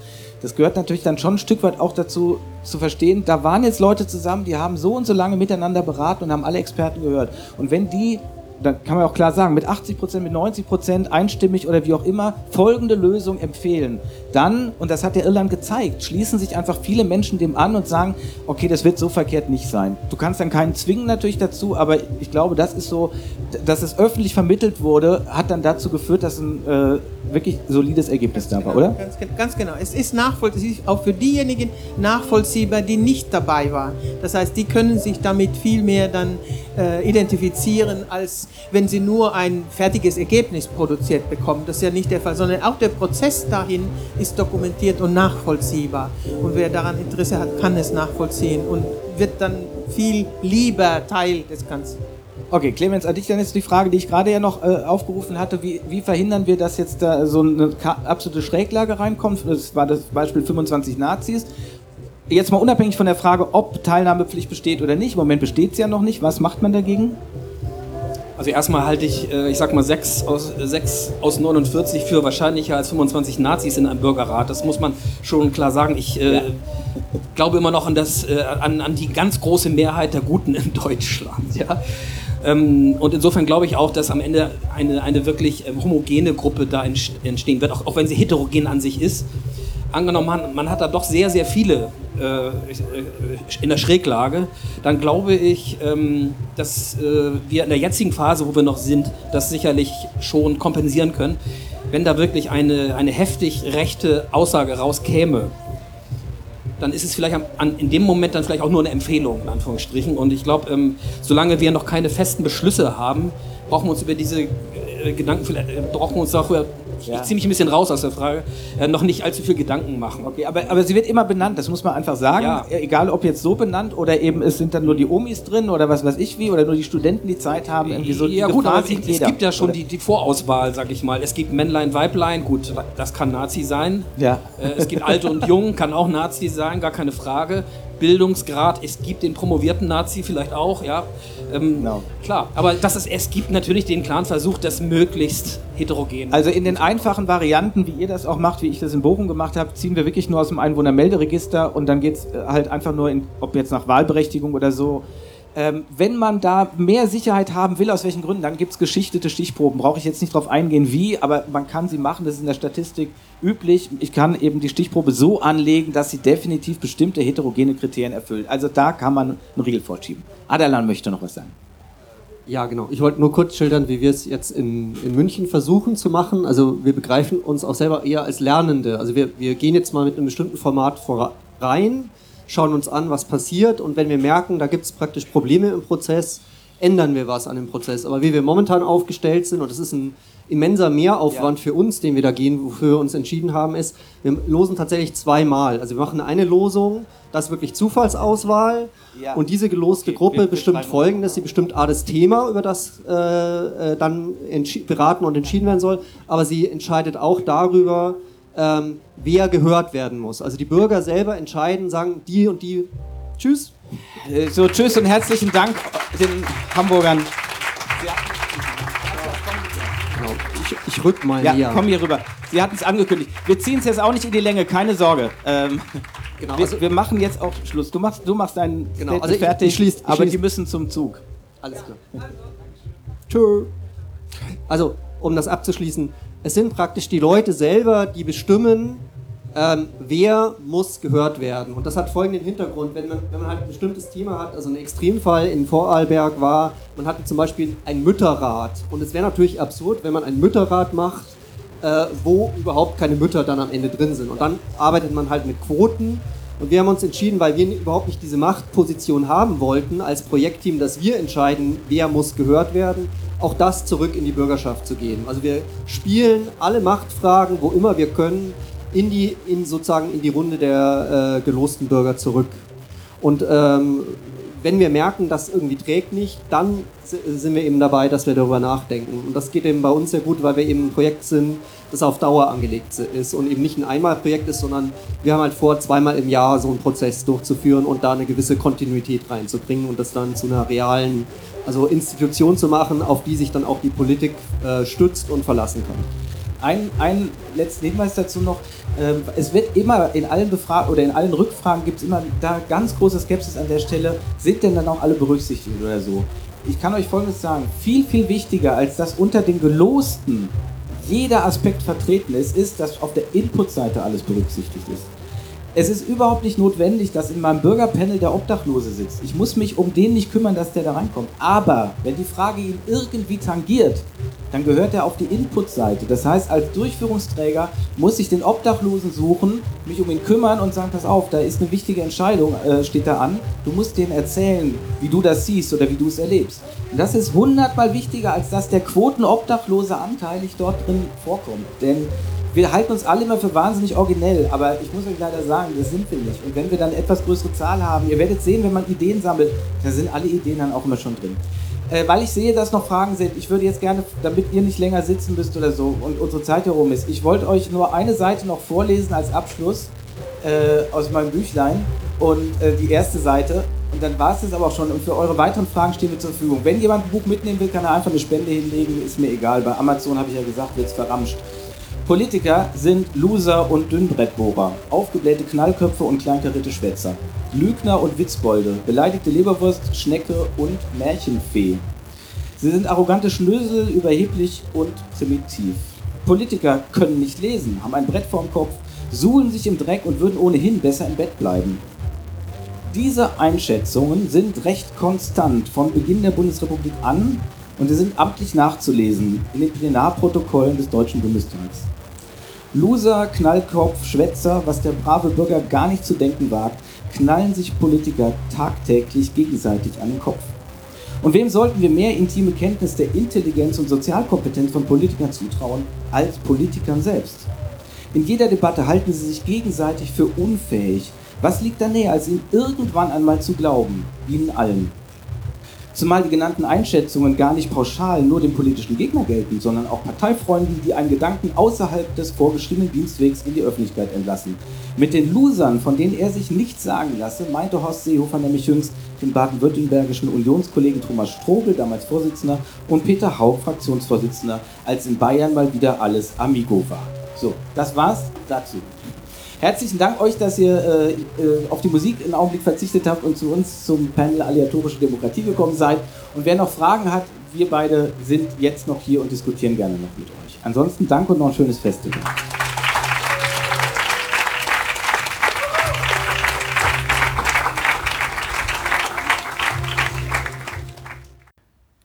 Das gehört natürlich dann schon ein Stück weit auch dazu zu verstehen, da waren jetzt Leute zusammen, die haben so und so lange miteinander beraten und haben alle Experten gehört. Und wenn die dann kann man auch klar sagen, mit 80 Prozent, mit 90 Prozent einstimmig oder wie auch immer folgende Lösung empfehlen. Dann, und das hat der Irland gezeigt, schließen sich einfach viele Menschen dem an und sagen, okay, das wird so verkehrt nicht sein. Du kannst dann keinen zwingen natürlich dazu, aber ich glaube, das ist so, dass es öffentlich vermittelt wurde, hat dann dazu geführt, dass ein äh, wirklich solides Ergebnis da war, genau, oder? Ganz, ganz, genau. Es ist nachvollziehbar, auch für diejenigen nachvollziehbar, die nicht dabei waren. Das heißt, die können sich damit viel mehr dann äh, identifizieren, als wenn sie nur ein fertiges Ergebnis produziert bekommen. Das ist ja nicht der Fall, sondern auch der Prozess dahin ist dokumentiert und nachvollziehbar. Und wer daran Interesse hat, kann es nachvollziehen und wird dann viel lieber Teil des Ganzen. Okay, Clemens, an dich dann jetzt die Frage, die ich gerade ja noch äh, aufgerufen hatte. Wie, wie, verhindern wir, dass jetzt da so eine absolute Schräglage reinkommt? Das war das Beispiel 25 Nazis. Jetzt mal unabhängig von der Frage, ob Teilnahmepflicht besteht oder nicht. Im Moment besteht es ja noch nicht. Was macht man dagegen? Also erstmal halte ich, äh, ich sag mal, 6 aus, 6 aus 49 für wahrscheinlicher als 25 Nazis in einem Bürgerrat. Das muss man schon klar sagen. Ich äh, glaube immer noch an, das, äh, an, an die ganz große Mehrheit der Guten in Deutschland. Ja? Ähm, und insofern glaube ich auch, dass am Ende eine, eine wirklich ähm, homogene Gruppe da entstehen wird, auch, auch wenn sie heterogen an sich ist. Angenommen, man, man hat da doch sehr, sehr viele in der Schräglage, dann glaube ich, ähm, dass äh, wir in der jetzigen Phase, wo wir noch sind, das sicherlich schon kompensieren können. Wenn da wirklich eine, eine heftig rechte Aussage rauskäme, dann ist es vielleicht in dem Moment dann vielleicht auch nur eine Empfehlung, in Anführungsstrichen. Und ich glaube, ähm, solange wir noch keine festen Beschlüsse haben, brauchen wir uns über diese äh, Gedanken, äh, brauchen wir uns darüber ja. ich ziehe mich ein bisschen raus aus der Frage, äh, noch nicht allzu viel Gedanken machen. Okay, aber, aber sie wird immer benannt, das muss man einfach sagen. Ja. E-, egal ob jetzt so benannt oder eben es sind dann nur die Omis drin oder was weiß ich wie oder nur die Studenten, die Zeit haben. Irgendwie so ja gut, aber es, es gibt ja schon die, die Vorauswahl, sag ich mal. Es gibt Männlein, Weiblein, gut, das kann Nazi sein. Ja. Äh, es gibt Alte und Jung, kann auch Nazi sein, gar keine Frage. Bildungsgrad, es gibt den promovierten Nazi vielleicht auch, ja. Ähm, no. Klar, aber das ist, es gibt natürlich den klaren Versuch, das möglichst heterogen. Also in den einfachen Varianten, wie ihr das auch macht, wie ich das in Bochum gemacht habe, ziehen wir wirklich nur aus dem Einwohnermelderegister und dann geht es äh, halt einfach nur, in, ob jetzt nach Wahlberechtigung oder so, ähm, wenn man da mehr Sicherheit haben will, aus welchen Gründen, dann gibt es geschichtete Stichproben. Brauche ich jetzt nicht darauf eingehen, wie, aber man kann sie machen. Das ist in der Statistik üblich. Ich kann eben die Stichprobe so anlegen, dass sie definitiv bestimmte heterogene Kriterien erfüllt. Also da kann man einen Riegel vorschieben. Adalan möchte noch was sagen. Ja, genau. Ich wollte nur kurz schildern, wie wir es jetzt in, in München versuchen zu machen. Also wir begreifen uns auch selber eher als Lernende. Also wir, wir gehen jetzt mal mit einem bestimmten Format vor, rein schauen uns an, was passiert und wenn wir merken, da gibt es praktisch Probleme im Prozess, ändern wir was an dem Prozess. Aber wie wir momentan aufgestellt sind, und das ist ein immenser Mehraufwand ja. für uns, den wir da gehen, wofür wir uns entschieden haben, ist, wir losen tatsächlich zweimal. Also wir machen eine Losung, das ist wirklich Zufallsauswahl ja. und diese geloste okay, Gruppe bestimmt Folgendes, sie bestimmt A das Thema, über das äh, äh dann beraten und entschieden werden soll, aber sie entscheidet auch darüber, ähm, wer gehört werden muss. Also die Bürger selber entscheiden, sagen die und die Tschüss. Äh, so, tschüss und herzlichen Dank den Hamburgern. Genau. Ich, ich rück mal ja, hier. komm hier rüber. Sie hatten es angekündigt. Wir ziehen es jetzt auch nicht in die Länge, keine Sorge. Ähm, genau, wir, also wir, machen jetzt auch Schluss. Du machst, du machst deinen genau, also fertig, ich, ich schließ, aber schließ. die müssen zum Zug. Alles klar. Tschö. Also, um das abzuschließen, es sind praktisch die Leute selber, die bestimmen, ähm, wer muss gehört werden. Und das hat folgenden Hintergrund, wenn man, wenn man halt ein bestimmtes Thema hat, also ein Extremfall in Vorarlberg war, man hatte zum Beispiel ein Mütterrat. Und es wäre natürlich absurd, wenn man ein Mütterrat macht, äh, wo überhaupt keine Mütter dann am Ende drin sind. Und dann arbeitet man halt mit Quoten. Und wir haben uns entschieden, weil wir überhaupt nicht diese Machtposition haben wollten als Projektteam, dass wir entscheiden, wer muss gehört werden, auch das zurück in die Bürgerschaft zu geben. Also wir spielen alle Machtfragen, wo immer wir können, in die, in sozusagen in die Runde der äh, gelosten Bürger zurück. Und ähm, wenn wir merken, das irgendwie trägt nicht, dann sind wir eben dabei, dass wir darüber nachdenken. Und das geht eben bei uns sehr gut, weil wir eben ein Projekt sind, das auf Dauer angelegt ist und eben nicht ein Einmalprojekt ist, sondern wir haben halt vor, zweimal im Jahr so einen Prozess durchzuführen und da eine gewisse Kontinuität reinzubringen und das dann zu einer realen also Institution zu machen, auf die sich dann auch die Politik äh, stützt und verlassen kann. Ein, ein letzten Hinweis dazu noch. Ähm, es wird immer in allen Befragen oder in allen Rückfragen gibt es immer da ganz große Skepsis an der Stelle. Sind denn dann auch alle berücksichtigt oder so? Ich kann euch Folgendes sagen. Viel, viel wichtiger, als dass unter den Gelosten jeder Aspekt vertreten ist, ist, dass auf der Input-Seite alles berücksichtigt ist. Es ist überhaupt nicht notwendig, dass in meinem Bürgerpanel der Obdachlose sitzt. Ich muss mich um den nicht kümmern, dass der da reinkommt. Aber wenn die Frage ihn irgendwie tangiert, dann gehört er auf die Input-Seite. Das heißt, als Durchführungsträger muss ich den Obdachlosen suchen, mich um ihn kümmern und sagen, pass auf, da ist eine wichtige Entscheidung, äh, steht da an. Du musst denen erzählen, wie du das siehst oder wie du es erlebst. Und das ist hundertmal wichtiger, als dass der Quotenobdachlose anteilig dort drin vorkommt. Denn wir halten uns alle immer für wahnsinnig originell, aber ich muss euch leider sagen, das sind wir nicht. Und wenn wir dann eine etwas größere Zahl haben, ihr werdet sehen, wenn man Ideen sammelt, da sind alle Ideen dann auch immer schon drin. Äh, weil ich sehe, dass noch Fragen sind, ich würde jetzt gerne, damit ihr nicht länger sitzen müsst oder so und unsere Zeit herum ist, ich wollte euch nur eine Seite noch vorlesen als Abschluss äh, aus meinem Büchlein und äh, die erste Seite. Und dann war es das aber auch schon. Und für eure weiteren Fragen stehen wir zur Verfügung. Wenn jemand ein Buch mitnehmen will, kann er einfach eine Spende hinlegen, ist mir egal. Bei Amazon habe ich ja gesagt, wird es verramscht. Politiker sind Loser und Dünnbrettbohrer, aufgeblähte Knallköpfe und kleinkarierte Schwätzer, Lügner und Witzbolde, beleidigte Leberwurst, Schnecke und Märchenfee. Sie sind arrogante Schnösel, überheblich und primitiv. Politiker können nicht lesen, haben ein Brett vorm Kopf, suhlen sich im Dreck und würden ohnehin besser im Bett bleiben. Diese Einschätzungen sind recht konstant von Beginn der Bundesrepublik an und sie sind amtlich nachzulesen in den Plenarprotokollen des Deutschen Bundestags. Loser, Knallkopf, Schwätzer, was der brave Bürger gar nicht zu denken wagt, knallen sich Politiker tagtäglich gegenseitig an den Kopf. Und wem sollten wir mehr intime Kenntnis der Intelligenz und Sozialkompetenz von Politikern zutrauen als Politikern selbst? In jeder Debatte halten sie sich gegenseitig für unfähig. Was liegt da näher, als ihnen irgendwann einmal zu glauben? Ihnen allen. Zumal die genannten Einschätzungen gar nicht pauschal nur dem politischen Gegner gelten, sondern auch Parteifreunden, die einen Gedanken außerhalb des vorgeschriebenen Dienstwegs in die Öffentlichkeit entlassen. Mit den Losern, von denen er sich nichts sagen lasse, meinte Horst Seehofer nämlich jüngst den baden-württembergischen Unionskollegen Thomas Strobel, damals Vorsitzender, und Peter Haug, Fraktionsvorsitzender, als in Bayern mal wieder alles Amigo war. So, das war's dazu. Herzlichen Dank euch, dass ihr äh, äh, auf die Musik einen Augenblick verzichtet habt und zu uns zum Panel Aleatorische Demokratie gekommen seid. Und wer noch Fragen hat, wir beide sind jetzt noch hier und diskutieren gerne noch mit euch. Ansonsten danke und noch ein schönes Festival.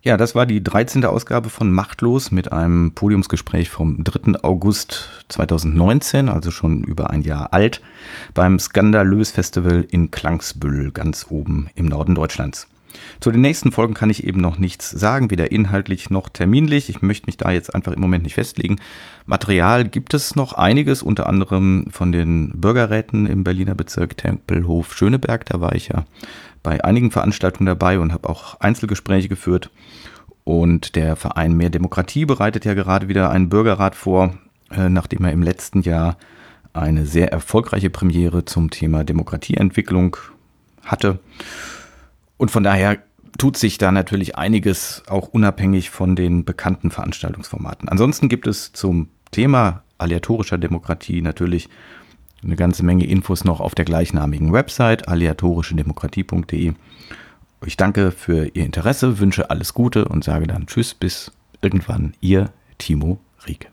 Ja, das war die 13. Ausgabe von Machtlos mit einem Podiumsgespräch vom 3. August 2019, also schon über ein Jahr alt, beim Skandalös Festival in Klangsbüll, ganz oben im Norden Deutschlands. Zu den nächsten Folgen kann ich eben noch nichts sagen, weder inhaltlich noch terminlich. Ich möchte mich da jetzt einfach im Moment nicht festlegen. Material gibt es noch einiges, unter anderem von den Bürgerräten im Berliner Bezirk Tempelhof Schöneberg. Da war ich ja bei einigen Veranstaltungen dabei und habe auch Einzelgespräche geführt. Und der Verein Mehr Demokratie bereitet ja gerade wieder einen Bürgerrat vor, äh, nachdem er im letzten Jahr eine sehr erfolgreiche Premiere zum Thema Demokratieentwicklung hatte. Und von daher tut sich da natürlich einiges auch unabhängig von den bekannten Veranstaltungsformaten. Ansonsten gibt es zum Thema aleatorischer Demokratie natürlich eine ganze Menge Infos noch auf der gleichnamigen Website aleatorischedemokratie.de. Ich danke für Ihr Interesse, wünsche alles Gute und sage dann Tschüss bis irgendwann, Ihr Timo Rieke.